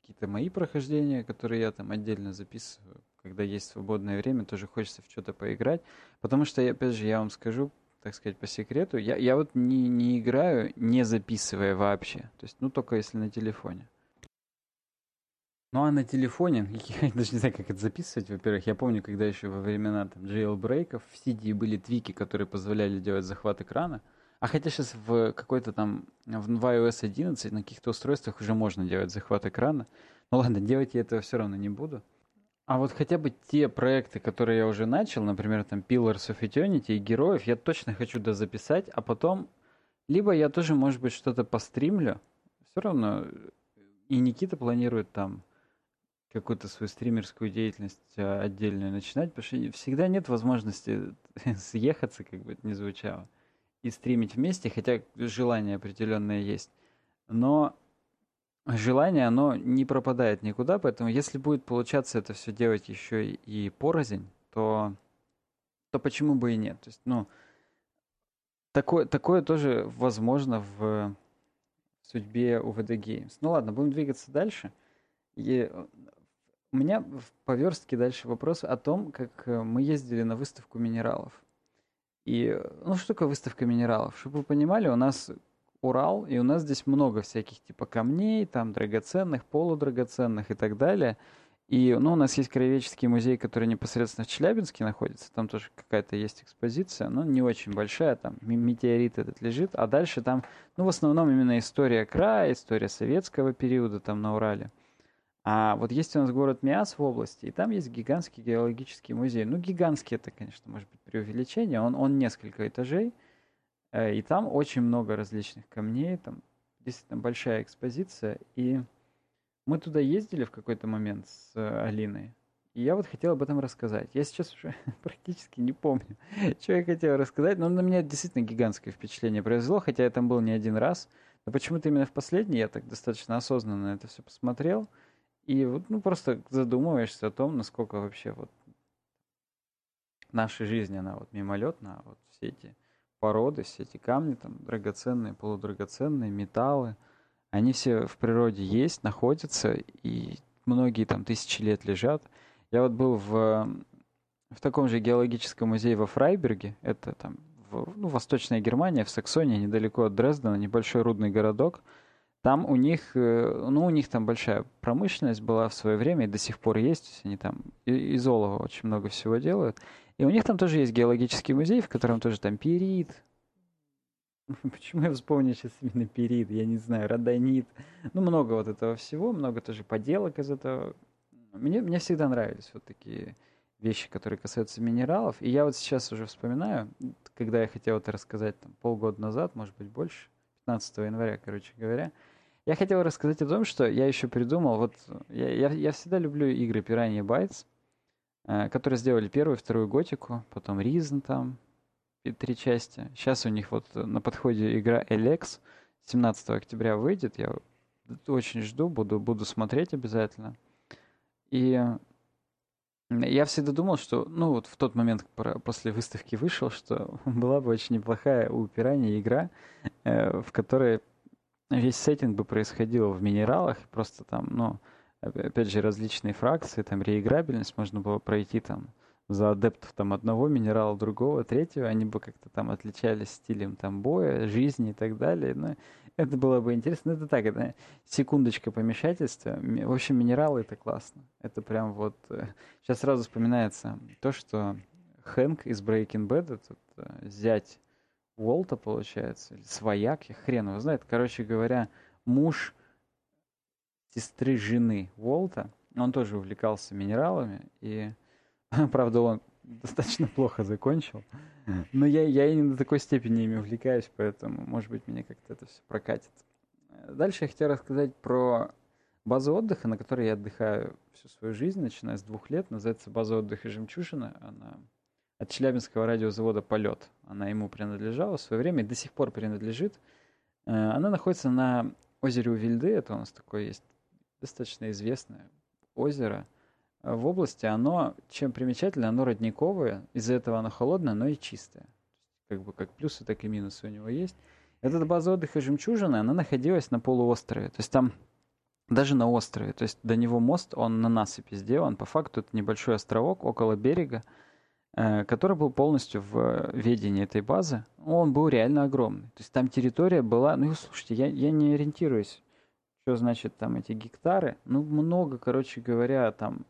S1: какие-то мои прохождения, которые я там отдельно записываю, когда есть свободное время, тоже хочется в что-то поиграть. Потому что, опять же, я вам скажу, так сказать, по секрету, я, я вот не, не играю, не записывая вообще. То есть, ну, только если на телефоне. Ну, а на телефоне, я даже не знаю, как это записывать, во-первых. Я помню, когда еще во времена там jailbreakов в CD были твики, которые позволяли делать захват экрана. А хотя сейчас в какой-то там, в iOS 11 на каких-то устройствах уже можно делать захват экрана. Ну ладно, делать я этого все равно не буду. А вот хотя бы те проекты, которые я уже начал, например, там Pillars of Eternity и Героев, я точно хочу дозаписать, а потом либо я тоже, может быть, что-то постримлю, все равно и Никита планирует там какую-то свою стримерскую деятельность а, отдельную начинать, потому что всегда нет возможности съехаться, как бы это ни звучало и стримить вместе, хотя желание определенное есть. Но желание, оно не пропадает никуда, поэтому если будет получаться это все делать еще и порознь, то, то почему бы и нет? То есть, ну, такое, такое тоже возможно в судьбе UVD Games. Ну ладно, будем двигаться дальше. И у меня в поверстке дальше вопрос о том, как мы ездили на выставку минералов. И, ну, что такое выставка минералов? Чтобы вы понимали, у нас Урал, и у нас здесь много всяких типа камней, там драгоценных, полудрагоценных и так далее. И, ну, у нас есть краеведческий музей, который непосредственно в Челябинске находится, там тоже какая-то есть экспозиция, но не очень большая, там метеорит этот лежит, а дальше там, ну, в основном именно история края, история советского периода там на Урале. А вот есть у нас город Миас в области, и там есть гигантский геологический музей. Ну, гигантский это, конечно, может быть преувеличение. Он, он несколько этажей, э, и там очень много различных камней, там действительно большая экспозиция. И мы туда ездили в какой-то момент с э, Алиной. И я вот хотел об этом рассказать. Я сейчас уже практически не помню, что я хотел рассказать, но на меня действительно гигантское впечатление произвело, хотя я там был не один раз. Но почему-то именно в последний я так достаточно осознанно это все посмотрел – и вот, ну, просто задумываешься о том, насколько вообще вот наша жизнь, она вот мимолетна, а вот все эти породы, все эти камни, там, драгоценные, полудрагоценные, металлы, они все в природе есть, находятся, и многие там тысячи лет лежат. Я вот был в, в таком же геологическом музее во Фрайберге, это там в, ну, Восточная Германия, в Саксонии, недалеко от Дрездена, небольшой рудный городок – там у них, э, ну, у них там большая промышленность была в свое время и до сих пор есть. Они там из олова очень много всего делают. И у них там тоже есть геологический музей, в котором тоже там перит. Почему я вспомнил сейчас именно перит? Я не знаю, родонит. Ну, много вот этого всего, много тоже поделок из этого. Мне, мне всегда нравились вот такие вещи, которые касаются минералов. И я вот сейчас уже вспоминаю, когда я хотел это рассказать там, полгода назад, может быть больше, 15 января, короче говоря, я хотел рассказать о том, что я еще придумал, вот я, я, я всегда люблю игры Piranha Bytes, э, которые сделали первую, вторую готику, потом Reason там, и три части. Сейчас у них вот на подходе игра Elex, 17 октября выйдет, я очень жду, буду, буду смотреть обязательно. И я всегда думал, что, ну вот в тот момент после выставки вышел, что была бы очень неплохая у Пираньи игра, э, в которой весь сеттинг бы происходил в минералах, просто там, ну, опять же, различные фракции, там, реиграбельность можно было пройти там за адептов там одного минерала, другого, третьего, они бы как-то там отличались стилем там боя, жизни и так далее. Ну, это было бы интересно. Ну, это так, это секундочка помешательства. В общем, минералы это классно. Это прям вот... Сейчас э, сразу вспоминается то, что Хэнк из Breaking Bad, этот э, зять Волта, получается, или свояк, я хрен его знает. Короче говоря, муж сестры жены Волта, он тоже увлекался минералами, и, правда, он достаточно плохо закончил. Но я, я и не до такой степени ими увлекаюсь, поэтому, может быть, меня как-то это все прокатит. Дальше я хотел рассказать про базу отдыха, на которой я отдыхаю всю свою жизнь, начиная с двух лет. Называется база отдыха «Жемчужина». Она от Челябинского радиозавода «Полет». Она ему принадлежала в свое время и до сих пор принадлежит. Э, она находится на озере Увильды. Это у нас такое есть достаточно известное озеро в области. Оно, чем примечательно, оно родниковое. Из-за этого оно холодное, но и чистое. Как бы как плюсы, так и минусы у него есть. Эта база отдыха «Жемчужина», она находилась на полуострове. То есть там даже на острове. То есть до него мост, он на насыпи сделан. По факту это небольшой островок около берега. Э, который был полностью в ведении этой базы, он был реально огромный. То есть там территория была, ну слушайте, я, я не ориентируюсь, что значит там эти гектары, ну много, короче говоря, там,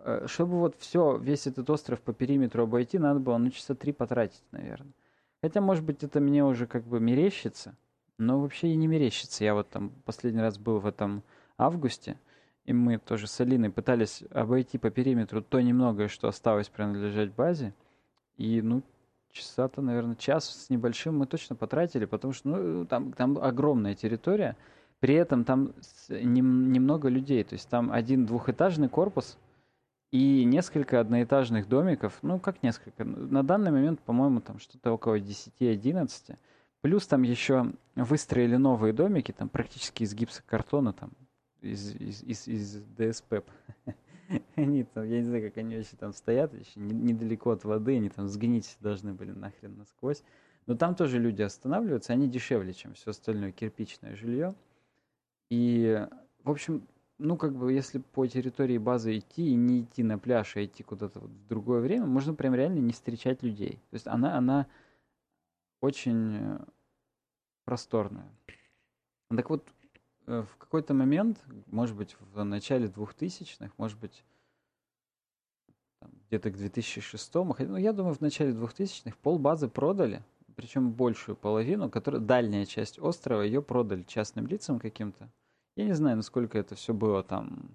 S1: э, чтобы вот все, весь этот остров по периметру обойти, надо было ну часа три потратить, наверное. Хотя, может быть, это мне уже как бы мерещится, но вообще и не мерещится. Я вот там последний раз был в этом августе, и мы тоже с Алиной пытались обойти по периметру то немногое, что осталось принадлежать базе. И, ну, часа-то, наверное, час с небольшим мы точно потратили, потому что, ну, там, там огромная территория, при этом там немного людей, то есть там один двухэтажный корпус и несколько одноэтажных домиков, ну, как несколько, на данный момент, по-моему, там что-то около 10-11, плюс там еще выстроили новые домики, там практически из гипсокартона, там из, из, из, из ДСП. Они там, я не знаю, как они вообще там стоят, еще недалеко от воды, они там сгнить должны были нахрен насквозь. Но там тоже люди останавливаются, они дешевле, чем все остальное кирпичное жилье. И, в общем, ну, как бы, если по территории базы идти и не идти на пляж, а идти куда-то вот в другое время, можно прям реально не встречать людей. То есть она, она очень э, просторная. Так вот, в какой-то момент, может быть, в начале 2000-х, может быть, где-то к 2006-му, ну, я думаю, в начале 2000-х полбазы продали, причем большую половину, которая, дальняя часть острова, ее продали частным лицам каким-то. Я не знаю, насколько это все было там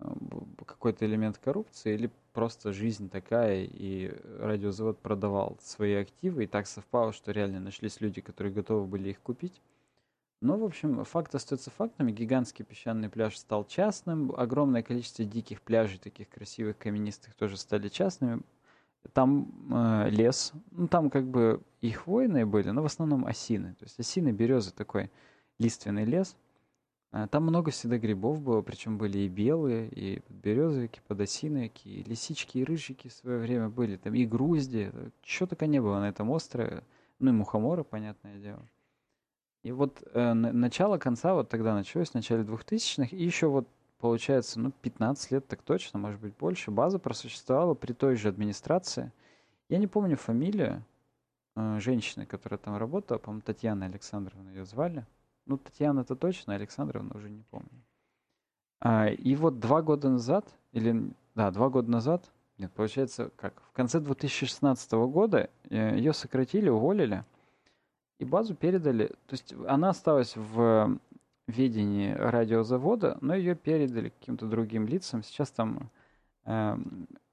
S1: э, какой-то элемент коррупции или просто жизнь такая, и радиозавод продавал свои активы, и так совпало, что реально нашлись люди, которые готовы были их купить. Ну, в общем, факт остается фактами. Гигантский песчаный пляж стал частным. Огромное количество диких пляжей, таких красивых, каменистых, тоже стали частными. Там э, лес. Ну, там как бы и хвойные были, но в основном осины. То есть осины, березы, такой лиственный лес. А, там много всегда грибов было, причем были и белые, и березовики, подосиновики, и лисички, и рыжики в свое время были. Там и грузди. Чего только не было на этом острове. Ну и мухоморы, понятное дело. И вот э, начало конца вот тогда началось, в начале 2000-х, и еще вот получается, ну, 15 лет так точно, может быть, больше, база просуществовала при той же администрации. Я не помню фамилию э, женщины, которая там работала, по-моему, Татьяна Александровна ее звали. Ну, Татьяна это точно, Александровна уже не помню. А, и вот два года назад, или, да, два года назад, Нет, получается, как? В конце 2016 года э, ее сократили, уволили, и базу передали. То есть она осталась в ведении радиозавода, но ее передали каким-то другим лицам. Сейчас там э,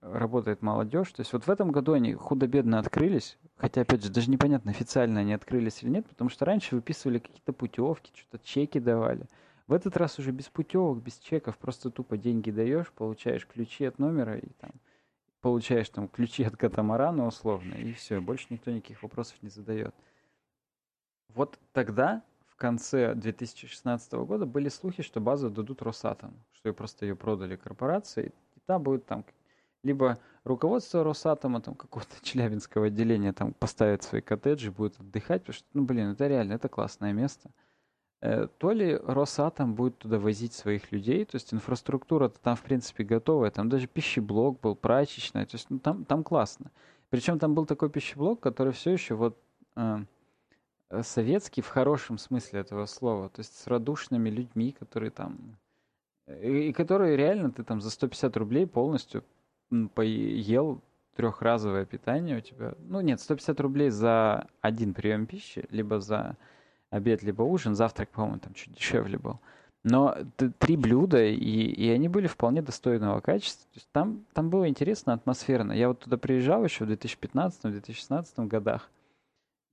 S1: работает молодежь. То есть вот в этом году они худо-бедно открылись. Хотя, опять же, даже непонятно, официально они открылись или нет, потому что раньше выписывали какие-то путевки, что-то чеки давали. В этот раз уже без путевок, без чеков, просто тупо деньги даешь, получаешь ключи от номера и там получаешь там ключи от катамарана условно, и все, больше никто никаких вопросов не задает. Вот тогда, в конце 2016 года, были слухи, что базу дадут Росатом, что ее просто ее продали корпорации, и там будет там либо руководство Росатома, там какого-то челябинского отделения, там поставит свои коттеджи, будет отдыхать, потому что, ну, блин, это реально, это классное место. Э, то ли Росатом будет туда возить своих людей, то есть инфраструктура-то там, в принципе, готовая, там даже пищеблок был, прачечная, то есть ну, там, там классно. Причем там был такой пищеблок, который все еще вот э, советский в хорошем смысле этого слова, то есть с радушными людьми, которые там... И, и которые реально ты там за 150 рублей полностью поел трехразовое питание у тебя. Ну нет, 150 рублей за один прием пищи, либо за обед либо ужин, завтрак, по-моему, там чуть дешевле был. Но три блюда, и, и они были вполне достойного качества. То есть там, там было интересно, атмосферно. Я вот туда приезжал еще в 2015-2016 годах.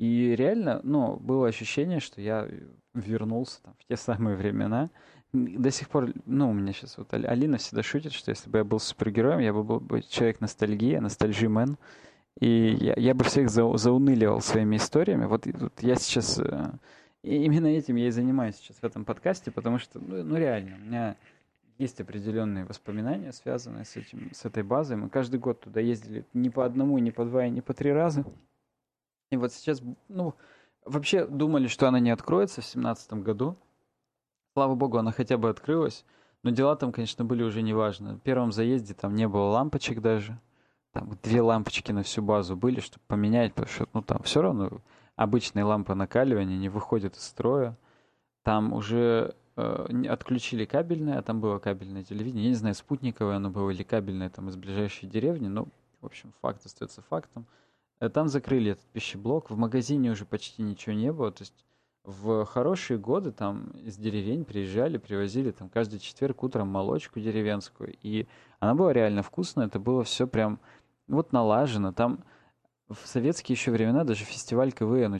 S1: И реально, ну, было ощущение, что я вернулся там в те самые времена. До сих пор, ну, у меня сейчас вот Алина всегда шутит, что если бы я был супергероем, я бы был бы человек ностальгия, ностальжимен. И я, я бы всех за, зауныливал своими историями. Вот, вот я сейчас э, и именно этим я и занимаюсь сейчас в этом подкасте, потому что, ну, ну реально, у меня есть определенные воспоминания, связанные с, этим, с этой базой. Мы каждый год туда ездили не по одному, не по два, и не по три раза. И вот сейчас, ну, вообще думали, что она не откроется в семнадцатом году. Слава богу, она хотя бы открылась. Но дела там, конечно, были уже неважно. В первом заезде там не было лампочек даже. Там две лампочки на всю базу были, чтобы поменять, потому что, ну, там все равно обычные лампы накаливания не выходят из строя. Там уже э, отключили кабельное, а там было кабельное телевидение. Я не знаю, спутниковое оно было или кабельное там из ближайшей деревни, но, в общем, факт остается фактом. Э, там закрыли этот пищеблок, в магазине уже почти ничего не было, то есть в хорошие годы там из деревень приезжали, привозили там каждый четверг утром молочку деревенскую, и она была реально вкусная, это было все прям вот налажено, там в советские еще времена даже фестиваль КВН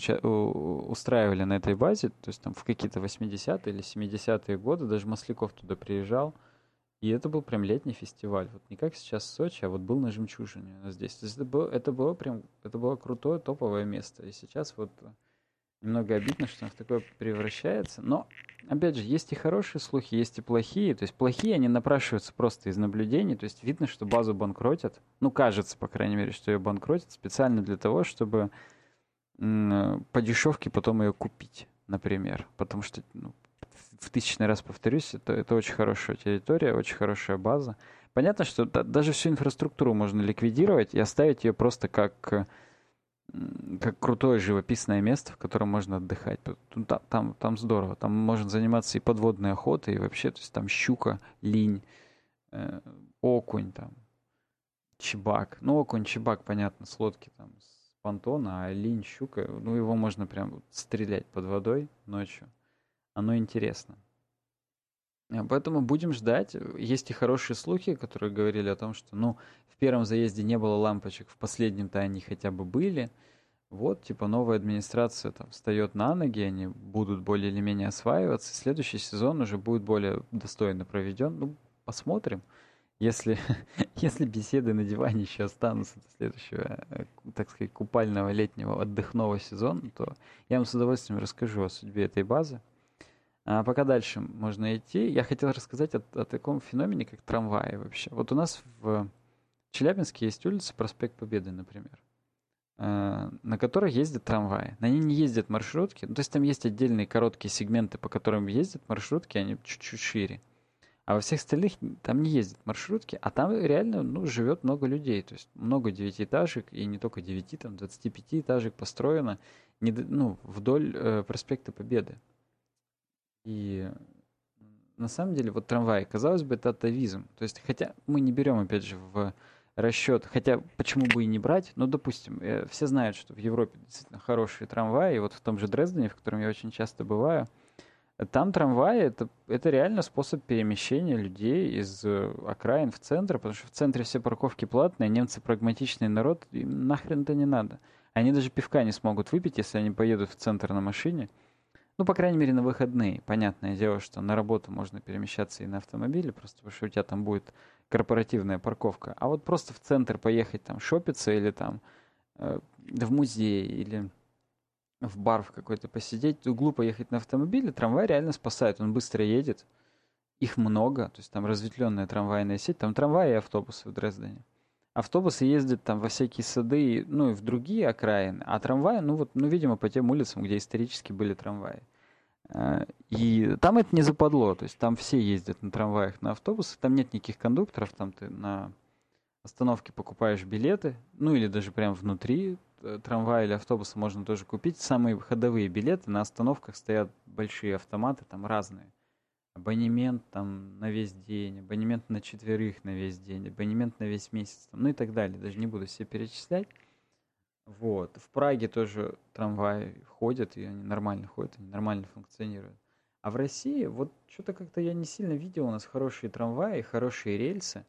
S1: устраивали на этой базе, то есть там в какие-то 80-е или 70-е годы даже Масляков туда приезжал, и это был прям летний фестиваль, вот не как сейчас в Сочи, а вот был на Жемчужине здесь. То есть это было, это было прям, это было крутое топовое место, и сейчас вот немного обидно, что он в такое превращается. Но, опять же, есть и хорошие слухи, есть и плохие. То есть плохие, они напрашиваются просто из наблюдений. То есть видно, что базу банкротят. Ну, кажется, по крайней мере, что ее банкротят специально для того, чтобы по дешевке потом ее купить, например. Потому что, ну, в тысячный раз повторюсь, это, это очень хорошая территория, очень хорошая база. Понятно, что да, даже всю инфраструктуру можно ликвидировать и оставить ее просто как как крутое живописное место, в котором можно отдыхать. Там, там, там здорово. Там можно заниматься и подводной охотой, и вообще, то есть там щука, линь, э, окунь, там, чебак. Ну, окунь, чебак, понятно, с лодки там, с понтона, а линь, щука, ну, его можно прям стрелять под водой ночью. Оно интересно. А поэтому будем ждать. Есть и хорошие слухи, которые говорили о том, что, ну, в первом заезде не было лампочек, в последнем-то они хотя бы были. Вот, типа, новая администрация там встает на ноги, они будут более или менее осваиваться. Следующий сезон уже будет более достойно проведен. Ну, посмотрим. Если, если беседы на диване еще останутся до следующего, э, так сказать, купального летнего отдыхного сезона, то я вам с удовольствием расскажу о судьбе этой базы. А пока дальше можно идти. Я хотел рассказать о, о таком феномене, как трамваи вообще. Вот у нас в Челябинске есть улица Проспект Победы, например, э, на которой ездят трамваи. На ней не ездят маршрутки. Ну, то есть там есть отдельные короткие сегменты, по которым ездят маршрутки, они чуть-чуть шире. А во всех остальных там не ездят маршрутки, а там реально ну, живет много людей. То есть много девятиэтажек, и не только девяти, там 25 этажек построено не, ну, вдоль э, проспекта Победы. И на самом деле вот трамвай, казалось бы, это атовизм. То есть, хотя мы не берем, опять же, в расчет, хотя почему бы и не брать, ну, допустим, э, все знают, что в Европе действительно хорошие трамваи, и вот в том же Дрездене, в котором я очень часто бываю, там трамваи это, это реально способ перемещения людей из э, окраин в центр, потому что в центре все парковки платные, немцы прагматичный народ, им нахрен это не надо. Они даже пивка не смогут выпить, если они поедут в центр на машине. Ну, по крайней мере, на выходные. Понятное дело, что на работу можно перемещаться и на автомобиле, просто потому что у тебя там будет корпоративная парковка. А вот просто в центр поехать там шопиться или там э, в музей или в бар в какой-то посидеть, углу поехать на автомобиле, трамвай реально спасает. Он быстро едет. Их много, то есть там разветвленная трамвайная сеть. Там трамваи и автобусы в Дрездене. Автобусы ездят там во всякие сады, ну и в другие окраины, а трамваи, ну вот, ну, видимо, по тем улицам, где исторически были трамваи. Э, и там это не западло, то есть там все ездят на трамваях, на автобусах, там нет никаких кондукторов, там ты на остановке покупаешь билеты, ну или даже прямо внутри э, трамвая или автобуса можно тоже купить. Самые ходовые билеты, на остановках стоят большие автоматы, там разные. Абонемент там на весь день, абонемент на четверых на весь день, абонемент на весь месяц, там, ну и так далее. Даже не буду все перечислять. Вот. В Праге тоже трамваи ходят, и они нормально ходят, они нормально функционируют. А в России, вот что-то как-то я не сильно видел у нас хорошие трамваи, хорошие рельсы,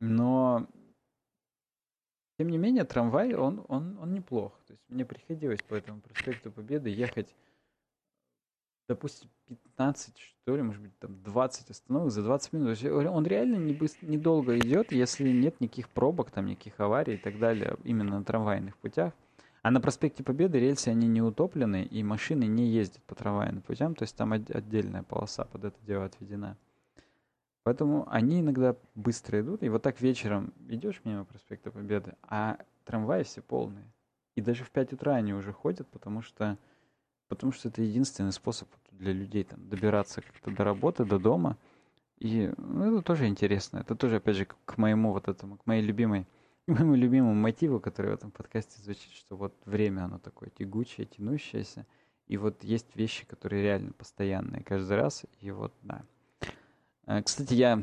S1: но тем не менее трамвай, он, он, он неплох. То есть мне приходилось по этому проспекту Победы ехать, допустим, 15, что ли, может быть, там 20 остановок за 20 минут. Он реально не быстро, недолго идет, если нет никаких пробок, там никаких аварий и так далее, именно на трамвайных путях. А на проспекте Победы рельсы, они не утоплены, и машины не ездят по трамвайным путям, то есть там отдельная полоса под это дело отведена. Поэтому они иногда быстро идут, и вот так вечером идешь мимо проспекта Победы, а трамваи все полные. И даже в 5 утра они уже ходят, потому что потому что это единственный способ для людей там, добираться как-то до работы, до дома. И ну, это тоже интересно. Это тоже, опять же, к моему вот этому, к моей любимой, к моему любимому мотиву, который в этом подкасте звучит, что вот время, оно такое тягучее, тянущееся. И вот есть вещи, которые реально постоянные каждый раз. И вот, да. Э, кстати, я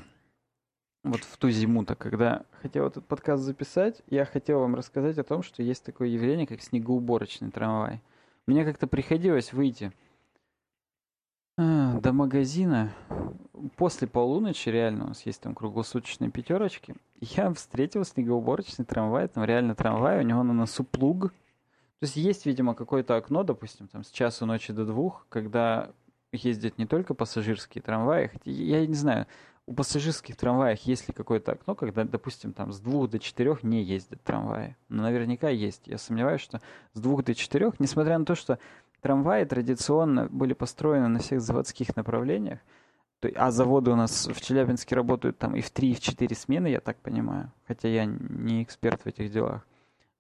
S1: вот в ту зиму-то, когда хотел этот подкаст записать, я хотел вам рассказать о том, что есть такое явление, как снегоуборочный трамвай – мне как-то приходилось выйти а, до магазина после полуночи, реально, у нас есть там круглосуточные пятерочки. Я встретил снегоуборочный трамвай, там реально трамвай, у него на носу плуг. То есть есть, видимо, какое-то окно, допустим, там с часу ночи до двух, когда ездят не только пассажирские трамваи, хотя я не знаю, у пассажирских трамваев есть ли какое-то окно, когда, допустим, там с двух до четырех не ездят трамваи? Но наверняка есть. Я сомневаюсь, что с двух до четырех, несмотря на то, что трамваи традиционно были построены на всех заводских направлениях, то, а заводы у нас в Челябинске работают там и в три, и в четыре смены, я так понимаю, хотя я не эксперт в этих делах.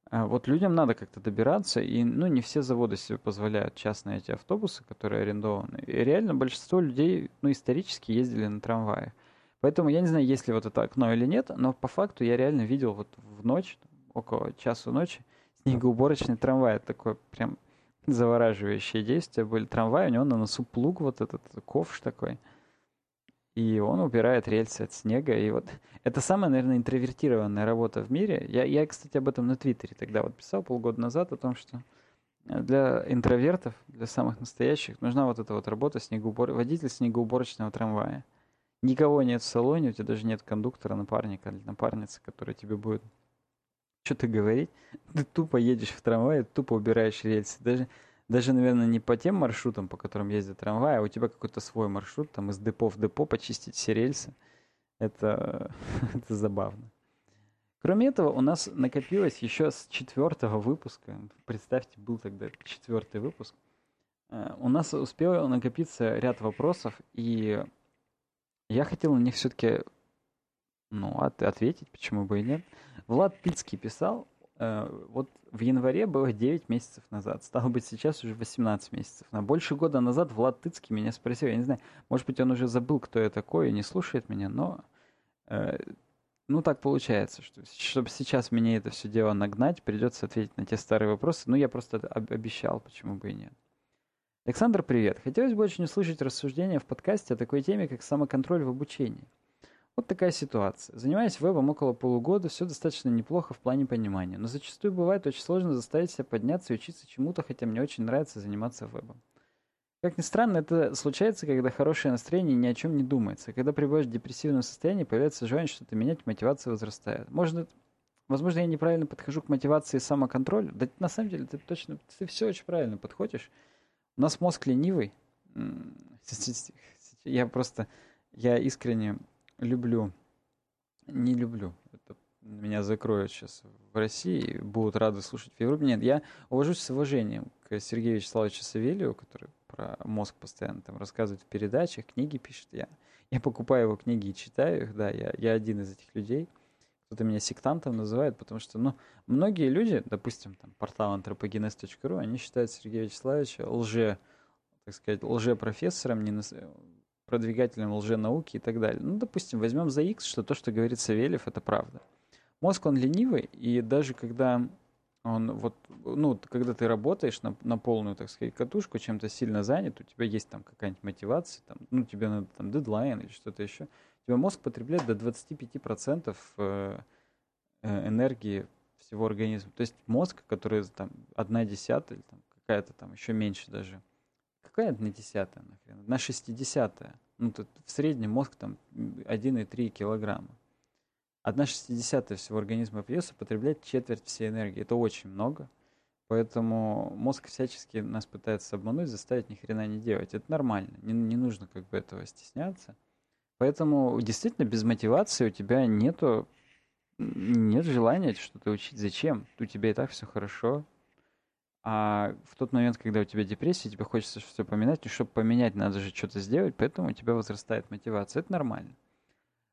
S1: А вот людям надо как-то добираться, и ну, не все заводы себе позволяют частные эти автобусы, которые арендованы. И реально большинство людей ну, исторически ездили на трамваях. Поэтому я не знаю, есть ли вот это окно или нет, но по факту я реально видел вот в ночь, около часу ночи, снегоуборочный трамвай. Такое прям завораживающее действие. Были трамваи, у него на носу плуг вот этот ковш такой. И он убирает рельсы от снега. И вот это самая, наверное, интровертированная работа в мире. Я, я, кстати, об этом на Твиттере тогда вот писал полгода назад, о том, что для интровертов, для самых настоящих, нужна вот эта вот работа снегоубор... водитель снегоуборочного трамвая. Никого нет в салоне, у тебя даже нет кондуктора, напарника или напарницы, который тебе будет что-то говорить. Ты тупо едешь в трамвае, тупо убираешь рельсы. Даже, даже, наверное, не по тем маршрутам, по которым ездят трамваи, а у тебя какой-то свой маршрут, там из депо в депо почистить все рельсы. Это, это забавно. Кроме этого, у нас накопилось еще с четвертого выпуска, представьте, был тогда четвертый выпуск, э, у нас успел накопиться ряд вопросов, и я хотел на них все-таки ну, от, ответить, почему бы и нет. Влад Пицкий писал, э, вот в январе было 9 месяцев назад, стало быть, сейчас уже 18 месяцев. На больше года назад Влад Тыцкий меня спросил, я не знаю, может быть, он уже забыл, кто я такой, и не слушает меня, но э, ну так получается, что чтобы сейчас мне это все дело нагнать, придется ответить на те старые вопросы. Ну, я просто обещал, почему бы и нет. Александр, привет. Хотелось бы очень услышать рассуждения в подкасте о такой теме, как самоконтроль в обучении. Вот такая ситуация. Занимаясь вебом около полугода, все достаточно неплохо в плане понимания, но зачастую бывает очень сложно заставить себя подняться и учиться чему-то, хотя мне очень нравится заниматься вебом. Как ни странно, это случается, когда хорошее настроение ни о чем не думается. Когда пребываешь в депрессивном состоянии, появляется желание что-то менять, мотивация возрастает. Может, возможно, я неправильно подхожу к мотивации и самоконтролю. Да на самом деле ты точно, ты все очень правильно подходишь. У нас мозг ленивый. Я просто, я искренне люблю, не люблю. Это меня закроют сейчас в России, будут рады слушать в Европе. Нет, я уважусь с уважением к Сергею Вячеславовичу Савельеву, который про мозг постоянно там рассказывает в передачах, книги пишет. Я, я покупаю его книги и читаю их, да, я, я один из этих людей. Кто-то меня сектантом называет, потому что, ну, многие люди, допустим, там, портал anthropogenes.ru, они считают Сергея Вячеславовича лже, так сказать, лже-профессором, не продвигателем лженауки и так далее. Ну, допустим, возьмем за X, что то, что говорит Савельев, это правда. Мозг, он ленивый, и даже когда он вот, ну, когда ты работаешь на, на полную, так сказать, катушку, чем-то сильно занят, у тебя есть там какая-нибудь мотивация, там, ну, тебе надо там дедлайн или что-то еще, у тебя мозг потребляет до 25% э, э, энергии всего организма. То есть мозг, который там одна десятая, или там какая-то там еще меньше даже, какая одна десятая, нахрен? Одна шестидесятая. Ну, тут в среднем мозг там 1,3 килограмма. Одна шестидесятая всего организма веса потребляет четверть всей энергии. Это очень много. Поэтому мозг всячески нас пытается обмануть, заставить ни хрена не делать. Это нормально. Не, не нужно как бы этого стесняться. Поэтому действительно без мотивации у тебя нету нет желания что-то учить. Зачем? У тебя и так все хорошо. А в тот момент, когда у тебя депрессия, тебе хочется все поменять, и чтобы поменять, надо же что-то сделать, поэтому у тебя возрастает мотивация. Это нормально.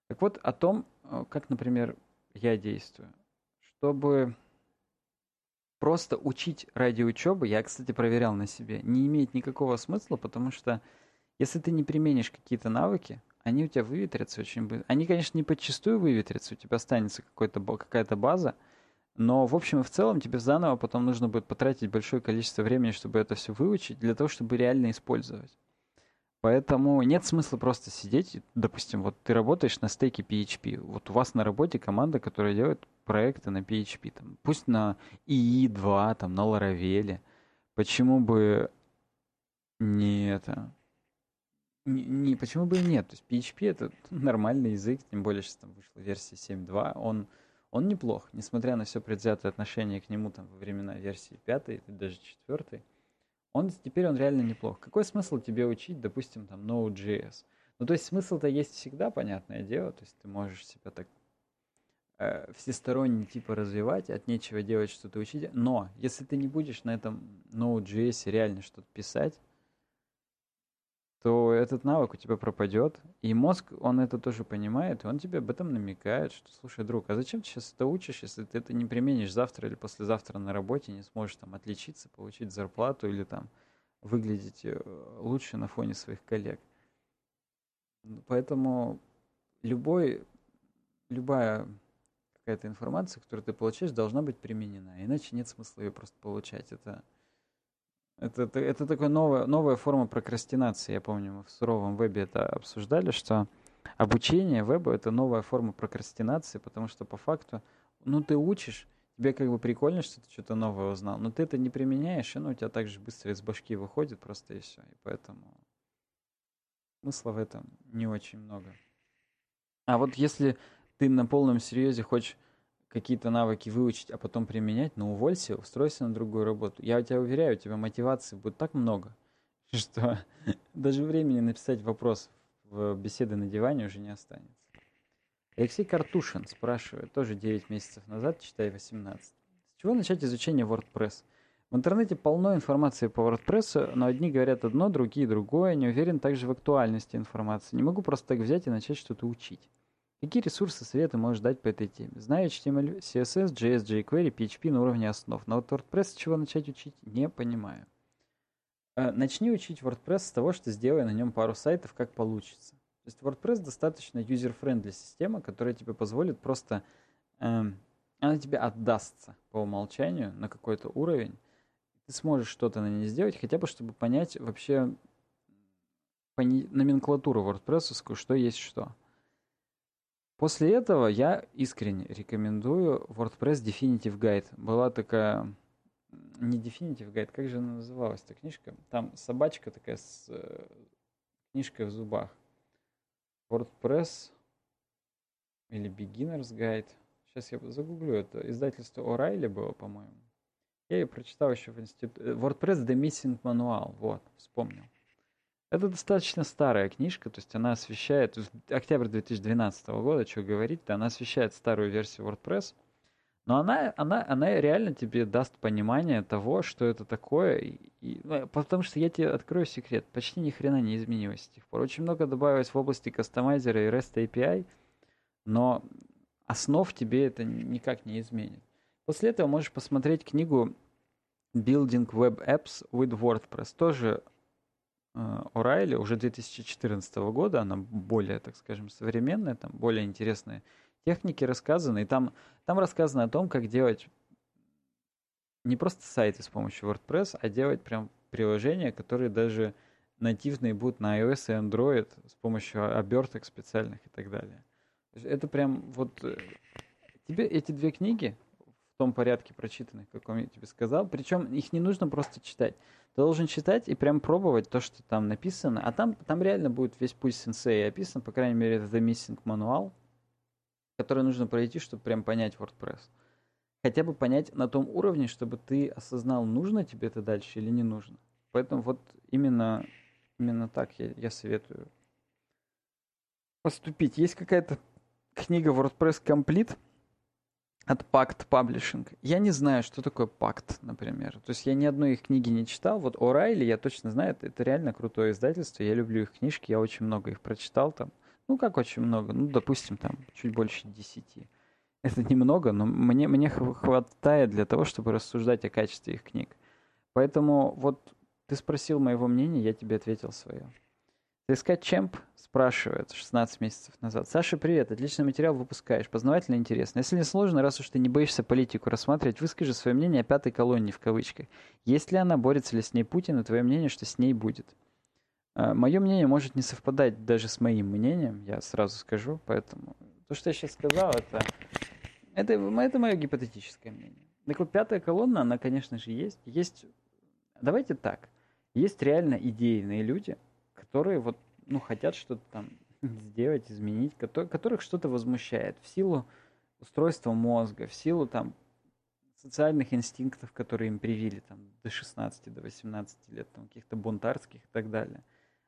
S1: Так вот, о том, э, как, например, я действую. Чтобы просто учить ради учебы, я, кстати, проверял на себе, не имеет никакого смысла, потому что если ты не применишь какие-то навыки, они у тебя выветрятся очень быстро. Они, конечно, не подчастую выветрятся, у тебя останется какая-то база, но в общем и в целом тебе заново потом нужно будет потратить большое количество времени, чтобы это все выучить, для того, чтобы реально использовать. Поэтому нет смысла просто сидеть, допустим, вот ты работаешь на стейке PHP, вот у вас на работе команда, которая делает проекты на PHP, там, пусть на EE2, там, на Laravel, почему бы не это, не, почему бы и нет, то есть PHP это нормальный язык, тем более сейчас там вышла версия 7.2, он он неплох, несмотря на все предвзятое отношение к нему там во времена версии 5 или даже 4. Он теперь он реально неплох. Какой смысл тебе учить, допустим, там Node.js? Ну, то есть смысл-то есть всегда, понятное дело. То есть ты можешь себя так э, всесторонне типа развивать, от нечего делать что-то учить. Но если ты не будешь на этом Node.js реально что-то писать, то этот навык у тебя пропадет. И мозг, он это тоже понимает, и он тебе об этом намекает, что, слушай, друг, а зачем ты сейчас это учишь, если ты это не применишь завтра или послезавтра на работе, не сможешь там отличиться, получить зарплату или там выглядеть э, лучше на фоне своих коллег. Поэтому любой, любая какая-то информация, которую ты получаешь, должна быть применена. Иначе нет смысла ее просто получать. Это это, это, это такая новая, новая форма прокрастинации. Я помню, мы в суровом вебе это обсуждали, что обучение веба — это новая форма прокрастинации, потому что по факту, ну, ты учишь, тебе как бы прикольно, что ты что-то новое узнал, но ты это не применяешь, и ну, у тебя так же быстро из башки выходит просто и все. И поэтому смысла в этом не очень много. А вот если ты на полном серьезе хочешь какие-то навыки выучить, а потом применять, ну уволься, устройся на другую работу. Я тебя уверяю, у тебя мотивации будет так много, что даже времени написать вопрос в беседы на диване уже не останется. Алексей Картушин спрашивает, тоже 9 месяцев назад, читай 18. С чего начать изучение WordPress? В интернете полно информации по WordPress, но одни говорят одно, другие другое. Не уверен также в актуальности информации. Не могу просто так взять и начать что-то учить. Какие ресурсы, советы можешь дать по этой теме? Знаю HTML, CSS, JS, jQuery, PHP на уровне основ, но вот WordPress с чего начать учить, не понимаю. Э, начни учить WordPress с того, что сделай на нем пару сайтов, как получится. То есть WordPress достаточно user-friendly система, которая тебе позволит просто... Эм, она тебе отдастся по умолчанию на какой-то уровень. Ты сможешь что-то на ней сделать, хотя бы чтобы понять вообще пони- номенклатуру WordPress, что есть что. После этого я искренне рекомендую WordPress Definitive Guide. Была такая... Не Definitive Guide, как же она называлась, эта книжка? Там собачка такая с э, книжкой в зубах. WordPress или Beginner's Guide. Сейчас я загуглю это. Издательство O'Reilly было, по-моему. Я ее прочитал еще в институте. Э, WordPress The Missing Manual. Вот, вспомнил. Это достаточно старая книжка, то есть она освещает, октябрь 2012 года, что говорить-то, она освещает старую версию WordPress, но она, она, она реально тебе даст понимание того, что это такое, и, ну, потому что я тебе открою секрет, почти ни хрена не изменилось с тех пор. Очень много добавилось в области кастомайзера и REST API, но основ тебе это никак не изменит. После этого можешь посмотреть книгу Building Web Apps with WordPress, тоже O'Reilly уже 2014 года, она более, так скажем, современная, там более интересные техники рассказаны, и там, там рассказано о том, как делать не просто сайты с помощью WordPress, а делать прям приложения, которые даже нативные будут на iOS и Android с помощью оберток специальных и так далее. Это прям вот... Э, тебе эти две книги том порядке прочитанных, как я тебе сказал, причем их не нужно просто читать. Ты должен читать и прям пробовать то, что там написано. А там, там реально будет весь путь сенсея описан, по крайней мере, The Missing Manual, который нужно пройти, чтобы прям понять WordPress. Хотя бы понять на том уровне, чтобы ты осознал, нужно тебе это дальше или не нужно. Поэтому вот именно, именно так я, я советую поступить. Есть какая-то книга WordPress Complete – от Пакт Publishing. Я не знаю, что такое Пакт, например. То есть я ни одной их книги не читал. Вот О'Райли я точно знаю, это, это реально крутое издательство. Я люблю их книжки, я очень много их прочитал там. Ну, как очень много? Ну, допустим, там чуть больше десяти. Это немного, но мне, мне хватает для того, чтобы рассуждать о качестве их книг. Поэтому вот ты спросил моего мнения, я тебе ответил свое. ТСК Чемп спрашивает 16 месяцев назад. Саша, привет, отличный материал выпускаешь, познавательно интересно. Если не сложно, раз уж ты не боишься политику рассматривать, выскажи свое мнение о пятой колонии в кавычках. Есть ли она, борется ли с ней Путин, и твое мнение, что с ней будет? А, мое мнение может не совпадать даже с моим мнением, я сразу скажу, поэтому то, что я сейчас сказал, это, это, это мое гипотетическое мнение. Так вот, пятая колонна, она, конечно же, есть. Есть, давайте так, есть реально идейные люди – которые вот, ну, хотят что-то там сделать, изменить, которых что-то возмущает в силу устройства мозга, в силу там социальных инстинктов, которые им привили там до 16, до 18 лет, там каких-то бунтарских и так далее.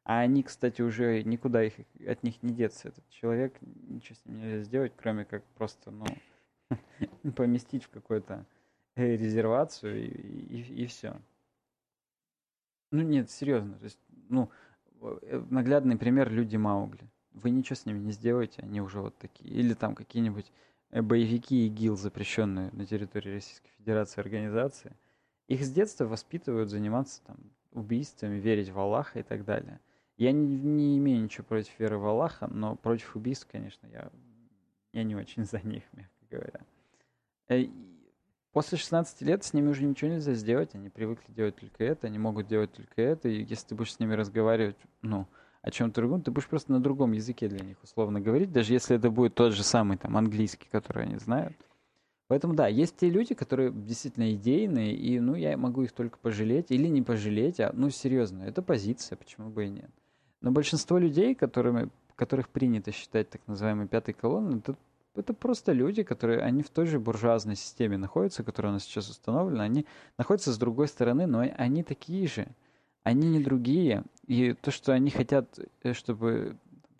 S1: А они, кстати, уже никуда их, от них не деться. Этот человек, ничего с ним нельзя сделать, кроме как просто, ну, поместить в какую-то э, резервацию и, и, и все. Ну нет, серьезно, то есть, ну, наглядный пример люди Маугли. Вы ничего с ними не сделаете, они уже вот такие. Или там какие-нибудь э, боевики ИГИЛ, запрещенные на территории Российской Федерации организации. Их с детства воспитывают заниматься там убийствами, верить в Аллаха и так далее. Я не, не имею ничего против веры в Аллаха, но против убийств, конечно, я, я не очень за них, мягко говоря. После 16 лет с ними уже ничего нельзя сделать, они привыкли делать только это, они могут делать только это, и если ты будешь с ними разговаривать, ну, о чем-то другом, ты будешь просто на другом языке для них условно говорить, даже если это будет тот же самый там английский, который они знают. Поэтому да, есть те люди, которые действительно идейные, и ну я могу их только пожалеть или не пожалеть, а ну серьезно, это позиция, почему бы и нет. Но большинство людей, которыми, которых принято считать так называемой пятой колонной, это это просто люди, которые, они в той же буржуазной системе находятся, которая у нас сейчас установлена, они находятся с другой стороны, но они такие же, они не другие. И то, что они хотят, э, чтобы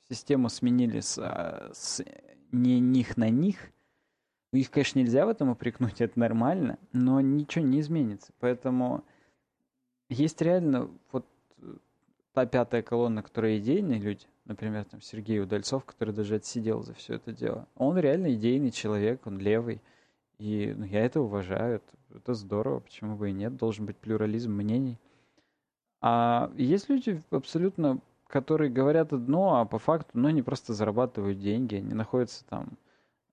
S1: систему сменили с, а, с не них на них, ну, их, конечно, нельзя в этом упрекнуть, это нормально, но ничего не изменится. Поэтому есть реально вот та пятая колонна, которая идейные люди, например, там Сергей Удальцов, который даже отсидел за все это дело. Он реально идейный человек, он левый. И ну, я это уважаю, это, это здорово, почему бы и нет, должен быть плюрализм мнений. А есть люди абсолютно, которые говорят одно, а по факту, ну, они просто зарабатывают деньги, они находятся там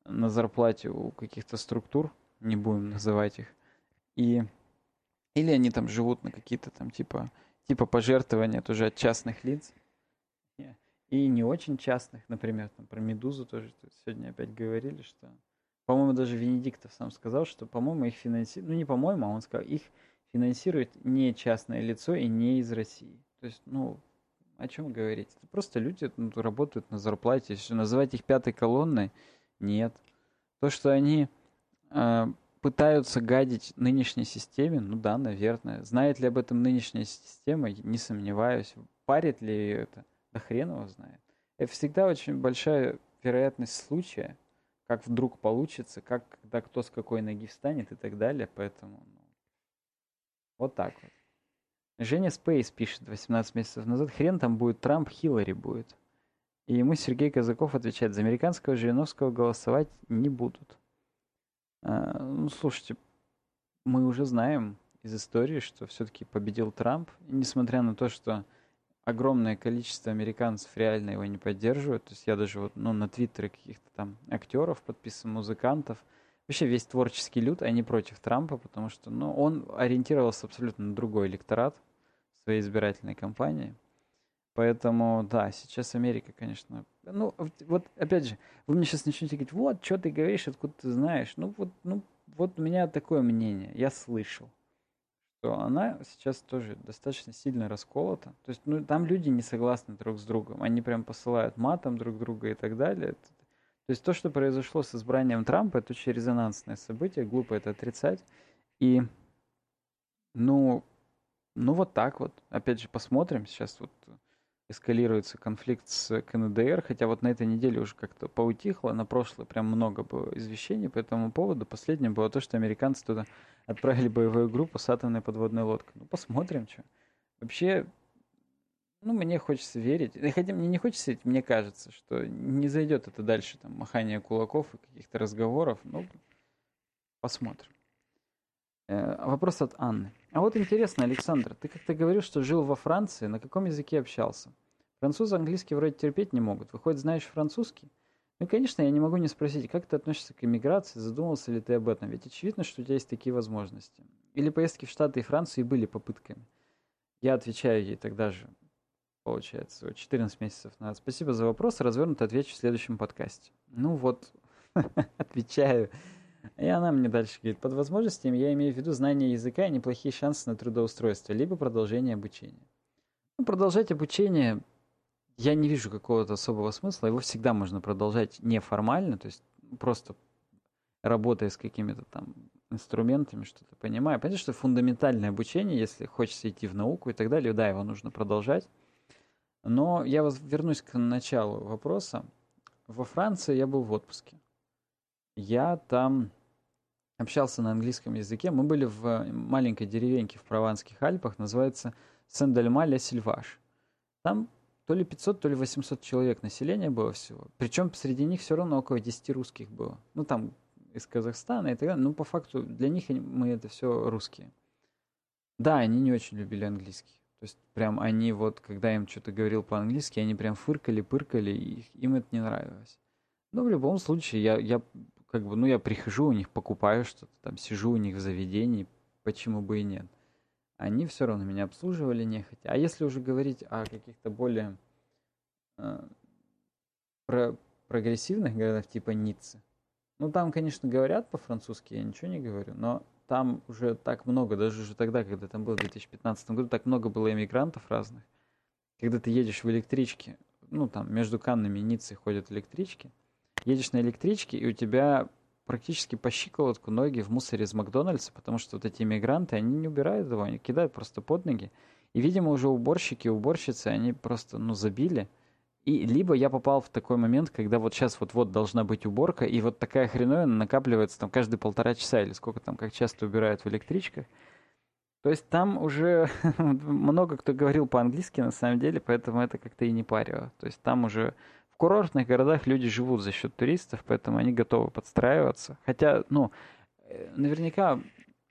S1: на зарплате у каких-то структур, не будем называть их, и или они там живут на какие-то там типа, типа пожертвования тоже от частных лиц, и не очень частных, например, там про Медузу тоже сегодня опять говорили, что, по-моему, даже Венедиктов сам сказал, что, по-моему, их финансирует, ну не по-моему, а он сказал, их финансирует не частное лицо и не из России. То есть, ну, о чем говорить? Это просто люди ну, работают на зарплате. Если называть их пятой колонной, нет. То, что они э, пытаются гадить нынешней системе, ну да, наверное. Знает ли об этом нынешняя система, не сомневаюсь. Парит ли ее это? Да хрен его знает. Это всегда очень большая вероятность случая, как вдруг получится, как когда кто с какой ноги встанет и так далее. Поэтому ну, вот так вот. Женя Спейс пишет 18 месяцев назад, хрен там будет Трамп, Хиллари будет. И ему Сергей Казаков отвечает, за американского Жириновского голосовать не будут. А, ну, слушайте, мы уже знаем из истории, что все-таки победил Трамп. И несмотря на то, что огромное количество американцев реально его не поддерживают, то есть я даже вот ну, на твиттере каких-то там актеров подписан, музыкантов, вообще весь творческий люд, они против Трампа, потому что ну, он ориентировался абсолютно на другой электорат – своей избирательной кампании. Поэтому, да, сейчас Америка, конечно... Ну, вот, опять же, вы мне сейчас начнете говорить, вот, что ты говоришь, откуда ты знаешь. Ну, вот, ну, вот у меня такое мнение, я слышал, что она сейчас тоже достаточно сильно расколота. То есть, ну, там люди не согласны друг с другом. Они прям посылают матом друг друга и так далее. То есть то, что произошло с избранием Трампа, это очень резонансное событие, глупо это отрицать. И, ну, ну вот так вот. Опять же, посмотрим. Сейчас вот эскалируется конфликт с КНДР, хотя вот на этой неделе уже как-то поутихло, на прошлое прям много было извещений по этому поводу. Последнее было то, что американцы туда отправили боевую группу с атомной подводной лодкой. Ну, посмотрим, что. Вообще, ну, мне хочется верить. Хотя мне не хочется верить, мне кажется, что не зайдет это дальше, там, махание кулаков и каких-то разговоров. Ну, посмотрим. Э, вопрос от Анны. А вот интересно, Александр, ты как-то говорил, что жил во Франции, на каком языке общался? Французы английский вроде терпеть не могут. Выходит, знаешь французский? Ну, конечно, я не могу не спросить, как ты относишься к иммиграции, задумался ли ты об этом? Ведь очевидно, что у тебя есть такие возможности. Или поездки в Штаты и Францию были попытками? Я отвечаю ей тогда же, получается, 14 месяцев назад. Спасибо за вопрос, развернуто отвечу в следующем подкасте. Ну вот, отвечаю. И она мне дальше говорит, под возможностями я имею в виду знание языка и неплохие шансы на трудоустройство, либо продолжение обучения. Ну, продолжать обучение я не вижу какого-то особого смысла. Его всегда можно продолжать неформально, то есть просто работая с какими-то там инструментами, что-то понимая. Понятно, что фундаментальное обучение, если хочется идти в науку и так далее, да, его нужно продолжать. Но я вернусь к началу вопроса. Во Франции я был в отпуске. Я там общался на английском языке. Мы были в маленькой деревеньке в Прованских Альпах, называется Сен-Дальма-Ля-Сильваш. Там то ли 500, то ли 800 человек населения было всего. Причем среди них все равно около 10 русских было. Ну, там из Казахстана и так далее. Ну, по факту, для них мы это все русские. Да, они не очень любили английский. То есть прям они вот, когда им что-то говорил по-английски, они прям фыркали, пыркали, и им это не нравилось. Но в любом случае, я, я как бы, ну, я прихожу у них, покупаю что-то, там, сижу у них в заведении, почему бы и нет. Они все равно меня обслуживали нехотя. А если уже говорить о каких-то более э, про прогрессивных городах, типа Ниццы, ну, там, конечно, говорят по-французски, я ничего не говорю, но там уже так много, даже уже тогда, когда там был в 2015 году, так много было иммигрантов разных. Когда ты едешь в электричке, ну, там, между Каннами и Ниццей ходят электрички, едешь на электричке, и у тебя практически по щиколотку ноги в мусоре из Макдональдса, потому что вот эти иммигранты, они не убирают его, они кидают просто под ноги. И, видимо, уже уборщики, уборщицы, они просто, ну, забили. И либо я попал в такой момент, когда вот сейчас вот-вот должна быть уборка, и вот такая хреновина накапливается там каждые полтора часа или сколько там, как часто убирают в электричках. То есть там уже много кто говорил по-английски на самом деле, поэтому это как-то и не парило. То есть там уже курортных городах люди живут за счет туристов, поэтому они готовы подстраиваться. Хотя, ну, э, наверняка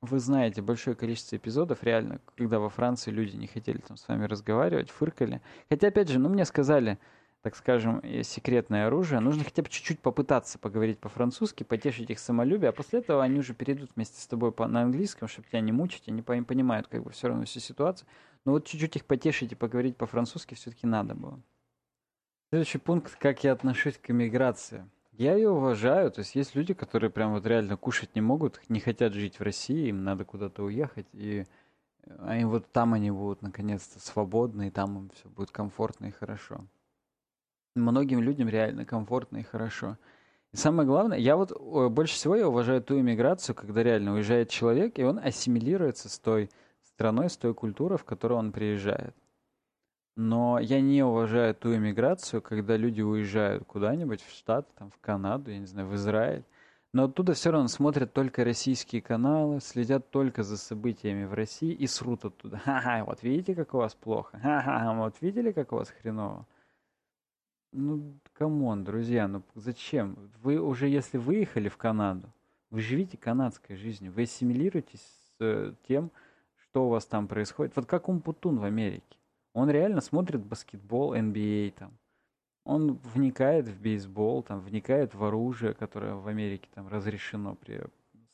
S1: вы знаете большое количество эпизодов, реально, когда во Франции люди не хотели там с вами разговаривать, фыркали. Хотя, опять же, ну, мне сказали, так скажем, секретное оружие, нужно хотя бы чуть-чуть попытаться поговорить по-французски, потешить их самолюбие, а после этого они уже перейдут вместе с тобой по, на английском, чтобы тебя не мучить, они понимают как бы все равно всю ситуацию. Но вот чуть-чуть их потешить и поговорить по-французски все-таки надо было. Следующий пункт, как я отношусь к иммиграции. Я ее уважаю, то есть есть люди, которые прям вот реально кушать не могут, не хотят жить в России, им надо куда-то уехать, и они вот там они будут наконец-то свободны, и там им все будет комфортно и хорошо. Многим людям реально комфортно и хорошо. И самое главное, я вот больше всего я уважаю ту иммиграцию, когда реально уезжает человек, и он ассимилируется с той страной, с той культурой, в которую он приезжает. Но я не уважаю ту иммиграцию, когда люди уезжают куда-нибудь в Штаты, там, в Канаду, я не знаю, в Израиль. Но оттуда все равно смотрят только российские каналы, следят только за событиями в России и срут оттуда. Ха-ха, вот видите, как у вас плохо? Ха-ха, вот видели, как у вас хреново? Ну, come on, друзья, ну зачем? Вы уже, если выехали в Канаду, вы живите канадской жизнью, вы ассимилируетесь с э, тем, что у вас там происходит. Вот как Умпутун в Америке. Он реально смотрит баскетбол, NBA там. Он вникает в бейсбол, там, вникает в оружие, которое в Америке там разрешено при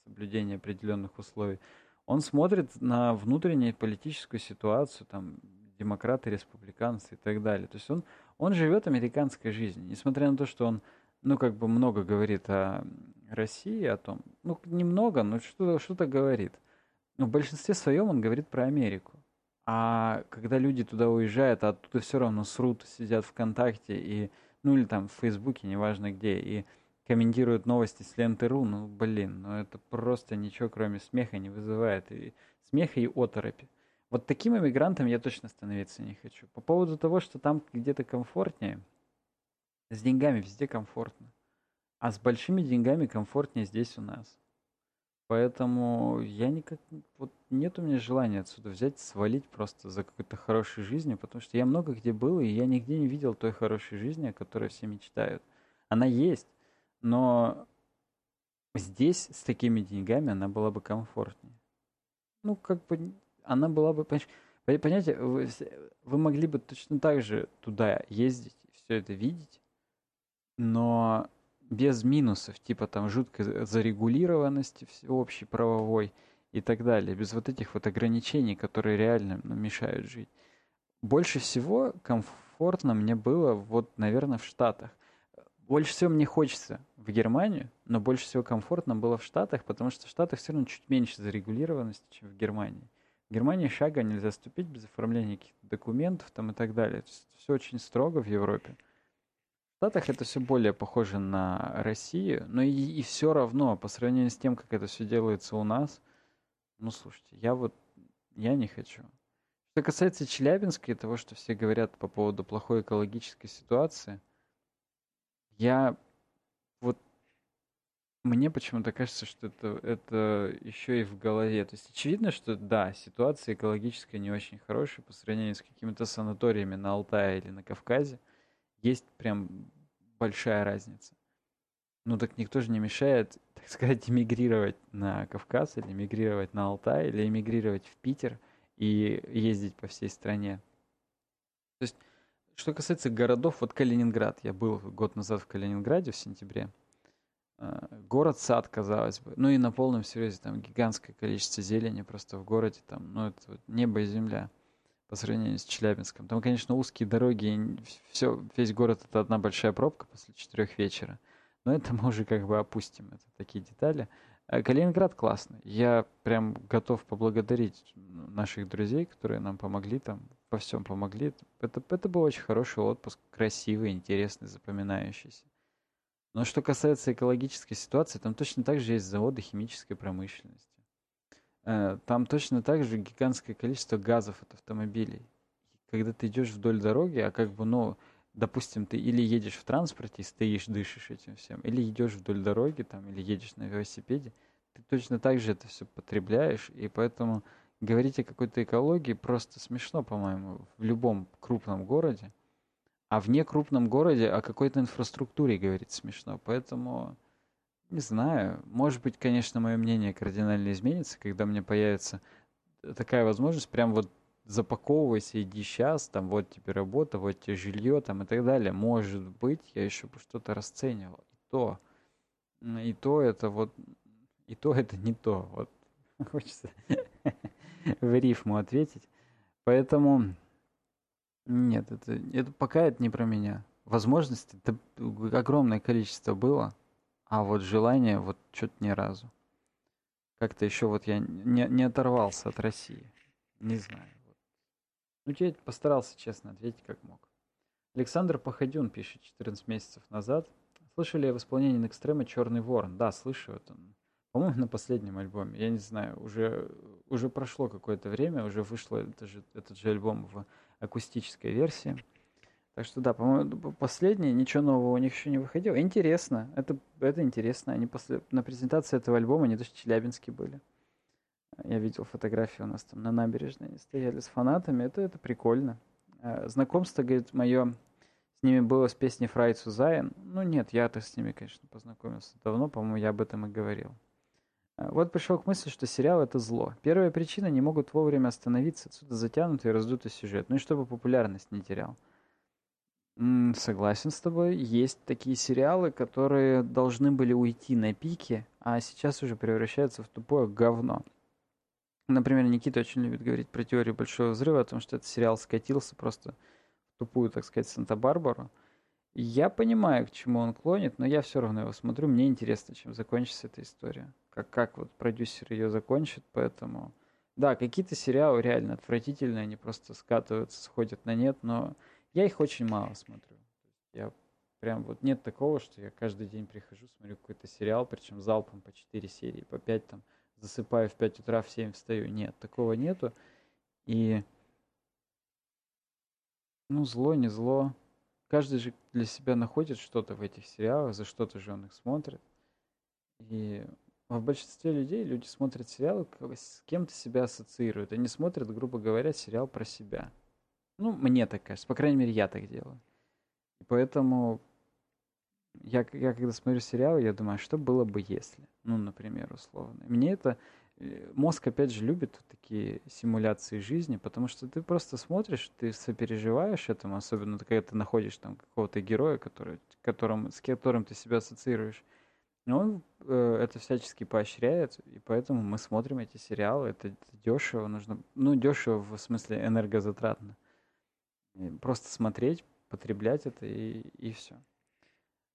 S1: соблюдении определенных условий. Он смотрит на внутреннюю политическую ситуацию, там, демократы, республиканцы и так далее. То есть он, он живет американской жизнью, несмотря на то, что он, ну, как бы много говорит о России, о том, ну, немного, но что-то что говорит. Но в большинстве своем он говорит про Америку. А когда люди туда уезжают, а оттуда все равно срут, сидят ВКонтакте и, ну или там в Фейсбуке, неважно где, и комментируют новости с ленты.ру, ну блин, ну это просто ничего кроме смеха не вызывает. И смеха и оторопи. Вот таким иммигрантом я точно становиться не хочу. По поводу того, что там где-то комфортнее, с деньгами везде комфортно. А с большими деньгами комфортнее здесь у нас. Поэтому я никак... Вот нет у меня желания отсюда взять, свалить просто за какой-то хорошей жизнью, потому что я много где был, и я нигде не видел той хорошей жизни, о которой все мечтают. Она есть, но здесь с такими деньгами она была бы комфортнее. Ну, как бы она была бы... Понимаете, вы, вы могли бы точно так же туда ездить, все это видеть, но без минусов, типа там жуткой зарегулированности общей правовой и так далее, без вот этих вот ограничений, которые реально ну, мешают жить. Больше всего комфортно мне было вот, наверное, в Штатах. Больше всего мне хочется в Германию, но больше всего комфортно было в Штатах, потому что в Штатах все равно чуть меньше зарегулированности, чем в Германии. В Германии шага нельзя ступить без оформления каких-то документов там и так далее. Все очень строго в Европе. Штатах это все более похоже на Россию, но и, и все равно, по сравнению с тем, как это все делается у нас, ну, слушайте, я вот, я не хочу. Что касается Челябинска и того, что все говорят по поводу плохой экологической ситуации, я вот, мне почему-то кажется, что это, это еще и в голове. То есть очевидно, что да, ситуация экологическая не очень хорошая по сравнению с какими-то санаториями на Алтае или на Кавказе есть прям большая разница. Ну так никто же не мешает, так сказать, эмигрировать на Кавказ или эмигрировать на Алтай или эмигрировать в Питер и ездить по всей стране. То есть, что касается городов, вот Калининград, я был год назад в Калининграде в сентябре, а, город-сад, казалось бы, ну и на полном серьезе, там гигантское количество зелени просто в городе, там, ну это вот небо и земля по сравнению с Челябинском. Там, конечно, узкие дороги, все, весь город это одна большая пробка после четырех вечера. Но это мы уже как бы опустим, это такие детали. А Калининград классный. Я прям готов поблагодарить наших друзей, которые нам помогли там, во всем помогли. Это, это был очень хороший отпуск, красивый, интересный, запоминающийся. Но что касается экологической ситуации, там точно так же есть заводы химической промышленности. Э, там точно так же гигантское количество газов от автомобилей. Когда ты идешь вдоль дороги, а как бы, ну, допустим, ты или едешь в транспорте и стоишь, дышишь этим всем, или идешь вдоль дороги, там, или едешь на велосипеде, ты точно так же это все потребляешь, и поэтому говорить о какой-то экологии просто смешно, по-моему, в любом крупном городе. А вне крупном городе о какой-то инфраструктуре говорить смешно. Поэтому не знаю. Может быть, конечно, мое мнение кардинально изменится, когда мне появится такая возможность, прям вот запаковывайся, иди сейчас, там вот тебе работа, вот тебе жилье, там и так далее. Может быть, я еще бы что-то расценивал. И то, и то это вот, и то это не то. Вот хочется в рифму ответить. Поэтому нет, это, это пока это не про меня. возможностей огромное количество было, а вот желание вот что-то ни разу. Как-то еще вот я не, не оторвался от России. Не знаю. Вот. Ну, я постарался честно ответить как мог. Александр Походюн пишет 14 месяцев назад. Слышали в исполнении Некстрема «Черный ворон»? Да, слышу. Вот он. По-моему, на последнем альбоме. Я не знаю, уже, уже прошло какое-то время, уже вышло это же, этот же альбом в акустической версии. Так что да, по-моему, последний, ничего нового у них еще не выходило. Интересно, это, это интересно. Они после, на презентации этого альбома, они даже в Челябинске были. Я видел фотографии у нас там на набережной, они стояли с фанатами, это, это прикольно. А, знакомство, говорит, мое с ними было с песней Фрай Цузайн. Ну нет, я-то с ними, конечно, познакомился давно, по-моему, я об этом и говорил. А, вот пришел к мысли, что сериал это зло. Первая причина не могут вовремя остановиться, отсюда затянутый и раздутый сюжет. Ну и чтобы популярность не терял. Согласен с тобой. Есть такие сериалы, которые должны были уйти на пике, а сейчас уже превращаются в тупое говно. Например, Никита очень любит говорить про теорию Большого Взрыва, о том, что этот сериал скатился просто в тупую, так сказать, Санта-Барбару. Я понимаю, к чему он клонит, но я все равно его смотрю. Мне интересно, чем закончится эта история. Как, как вот продюсер ее закончит, поэтому... Да, какие-то сериалы реально отвратительные, они просто скатываются, сходят на нет, но я их очень мало смотрю. Я прям вот нет такого, что я каждый день прихожу, смотрю какой-то сериал, причем залпом по 4 серии, по 5 там, засыпаю в 5 утра, в 7 встаю. Нет, такого нету. И, ну, зло, не зло. Каждый же для себя находит что-то в этих сериалах, за что-то же он их смотрит. И в большинстве людей люди смотрят сериалы, с кем-то себя ассоциируют. Они смотрят, грубо говоря, сериал про себя. Ну, мне так кажется. По крайней мере, я так делаю. И поэтому я, я когда смотрю сериалы, я думаю, а что было бы если? Ну, например, условно. Мне это... Э, мозг, опять же, любит такие симуляции жизни, потому что ты просто смотришь, ты сопереживаешь этому, особенно когда ты находишь там какого-то героя, который, которым, с которым ты себя ассоциируешь. И он э, это всячески поощряет, и поэтому мы смотрим эти сериалы. Это, это дешево, нужно... Ну, дешево в смысле энергозатратно. Просто смотреть, потреблять это и, и все.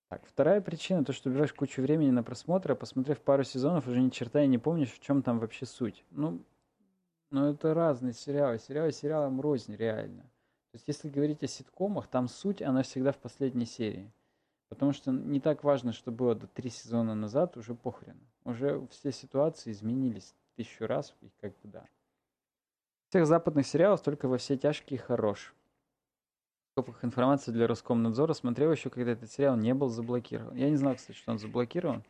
S1: Так, вторая причина, то, что убиваешь кучу времени на просмотр, а посмотрев пару сезонов, уже ни черта и не помнишь, в чем там вообще суть. Ну, ну это разные сериалы. Сериалы сериалам рознь, реально. То есть, если говорить о ситкомах, там суть, она всегда в последней серии. Потому что не так важно, что было до три сезона назад, уже похрен. Уже все ситуации изменились тысячу раз, и как бы да. Всех западных сериалов только во все тяжкие хорош скобках информация для Роскомнадзора. Смотрел еще, когда этот сериал не был заблокирован. Я не знал, кстати, что он заблокирован.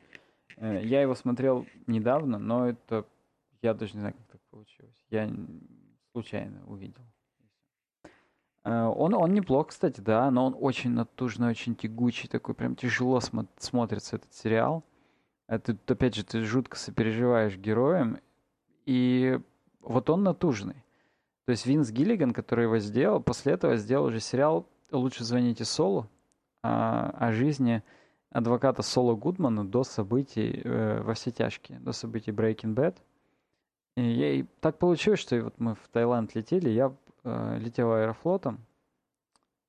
S1: Э, я его смотрел недавно, но это... Я даже не знаю, как так получилось. Я случайно увидел. Э, он, он неплох, кстати, да, но он очень натужный, очень тягучий, такой прям тяжело смо- смотрится этот сериал. Это, опять же, ты жутко сопереживаешь героем, и вот он натужный. То есть Винс Гиллиган, который его сделал, после этого сделал уже сериал «Лучше звоните Солу» о, о жизни адвоката Соло Гудмана до событий э, во все тяжкие, до событий Breaking Bad. И, и так получилось, что вот мы в Таиланд летели, я э, летел аэрофлотом,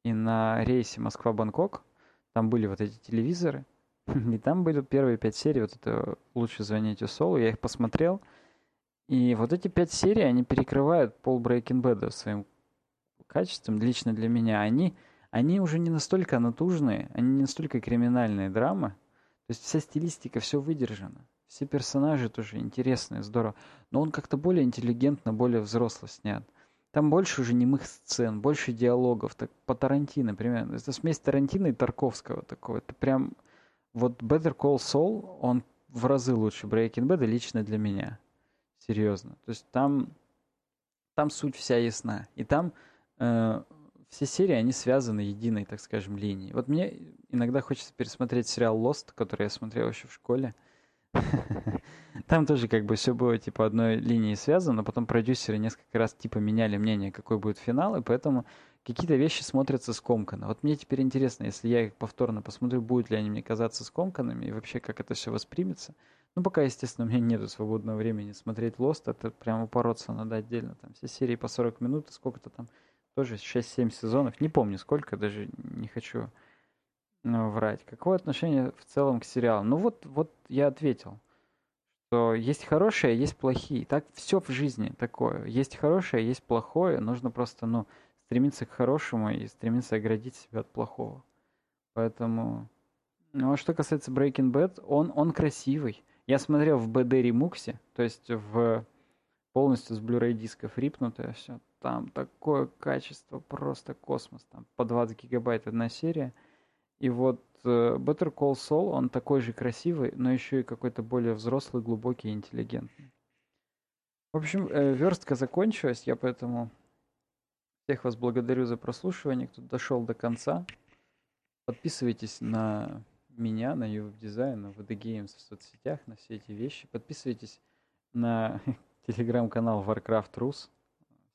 S1: и на рейсе Москва-Бангкок там были вот эти телевизоры, и там были первые пять серий вот это «Лучше звоните Солу», я их посмотрел — и вот эти пять серий, они перекрывают пол Breaking Bad своим качеством, лично для меня. Они, они уже не настолько натужные, они не настолько криминальные драмы. То есть вся стилистика, все выдержано. Все персонажи тоже интересные, здорово. Но он как-то более интеллигентно, более взросло снят. Там больше уже немых сцен, больше диалогов. Так, по Тарантино, например. Это смесь Тарантино и Тарковского такого. Это прям... Вот Better Call Saul, он в разы лучше Breaking Bad лично для меня. Серьезно. То есть там, там суть вся ясна. И там э, все серии, они связаны единой, так скажем, линией. Вот мне иногда хочется пересмотреть сериал Lost, который я смотрел еще в школе. Там тоже как бы все было типа одной линией связано, но потом продюсеры несколько раз типа меняли мнение, какой будет финал, и поэтому какие-то вещи смотрятся скомканно. Вот мне теперь интересно, если я их повторно посмотрю, будут ли они мне казаться скомканными, и вообще как это все воспримется. Ну, пока, естественно, у меня нету свободного времени смотреть Lost, это прямо упороться надо отдельно. Там все серии по 40 минут, сколько-то там, тоже 6-7 сезонов, не помню сколько, даже не хочу ну, врать. Какое отношение в целом к сериалу? Ну вот, вот я ответил, что есть хорошие, а есть плохие. Так все в жизни такое. Есть хорошее, есть плохое. Нужно просто, ну, стремиться к хорошему и стремиться оградить себя от плохого. Поэтому... Ну, а что касается Breaking Bad, он, он красивый. Я смотрел в BD ремуксе, то есть в полностью с Blu-ray дисков рипнутое все. Там такое качество, просто космос. Там по 20 гигабайт одна серия. И вот э, Better Call Saul, он такой же красивый, но еще и какой-то более взрослый, глубокий и интеллигентный. В общем, э, верстка закончилась, я поэтому всех вас благодарю за прослушивание, кто дошел до конца. Подписывайтесь на меня, на YouTube Design, на VD Games в соцсетях, на все эти вещи. Подписывайтесь на телеграм-канал Warcraft Rus,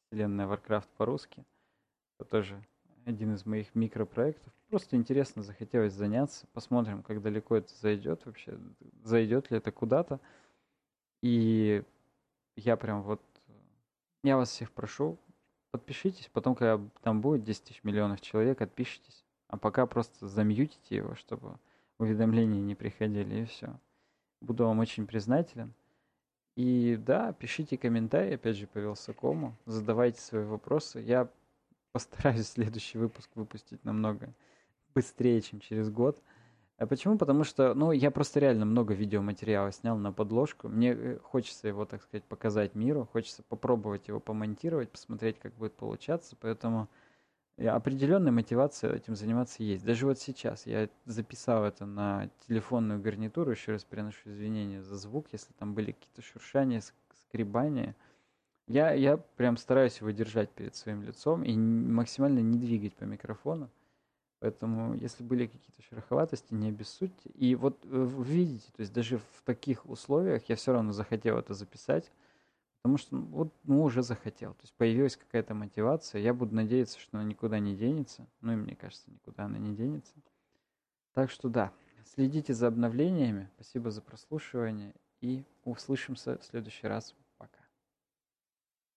S1: вселенная Warcraft по-русски. Это тоже один из моих микропроектов. Просто интересно, захотелось заняться. Посмотрим, как далеко это зайдет вообще. Зайдет ли это куда-то. И я прям вот... Я вас всех прошу, подпишитесь. Потом, когда там будет 10 тысяч миллионов человек, отпишитесь. А пока просто замьютите его, чтобы уведомления не приходили, и все. Буду вам очень признателен. И да, пишите комментарии, опять же, по Вилсакому, задавайте свои вопросы. Я постараюсь следующий выпуск выпустить намного быстрее, чем через год. А почему? Потому что, ну, я просто реально много видеоматериала снял на подложку. Мне э, хочется его, так сказать, показать миру, хочется попробовать его помонтировать, посмотреть, как будет получаться. Поэтому определенная мотивация этим заниматься есть. Даже вот сейчас я записал это на телефонную гарнитуру, еще раз приношу извинения за звук, если там были какие-то шуршания, скребания. Я, я прям стараюсь его держать перед своим лицом и максимально не двигать по микрофону. Поэтому, если были какие-то шероховатости, не обессудьте. И вот э, вы видите, то есть даже в таких условиях я все равно захотел это записать, потому что ну, вот ну, уже захотел. То есть появилась какая-то мотивация. Я буду надеяться, что она никуда не денется. Ну и мне кажется, никуда она не денется. Так что да, следите за обновлениями. Спасибо за прослушивание и услышимся в следующий раз.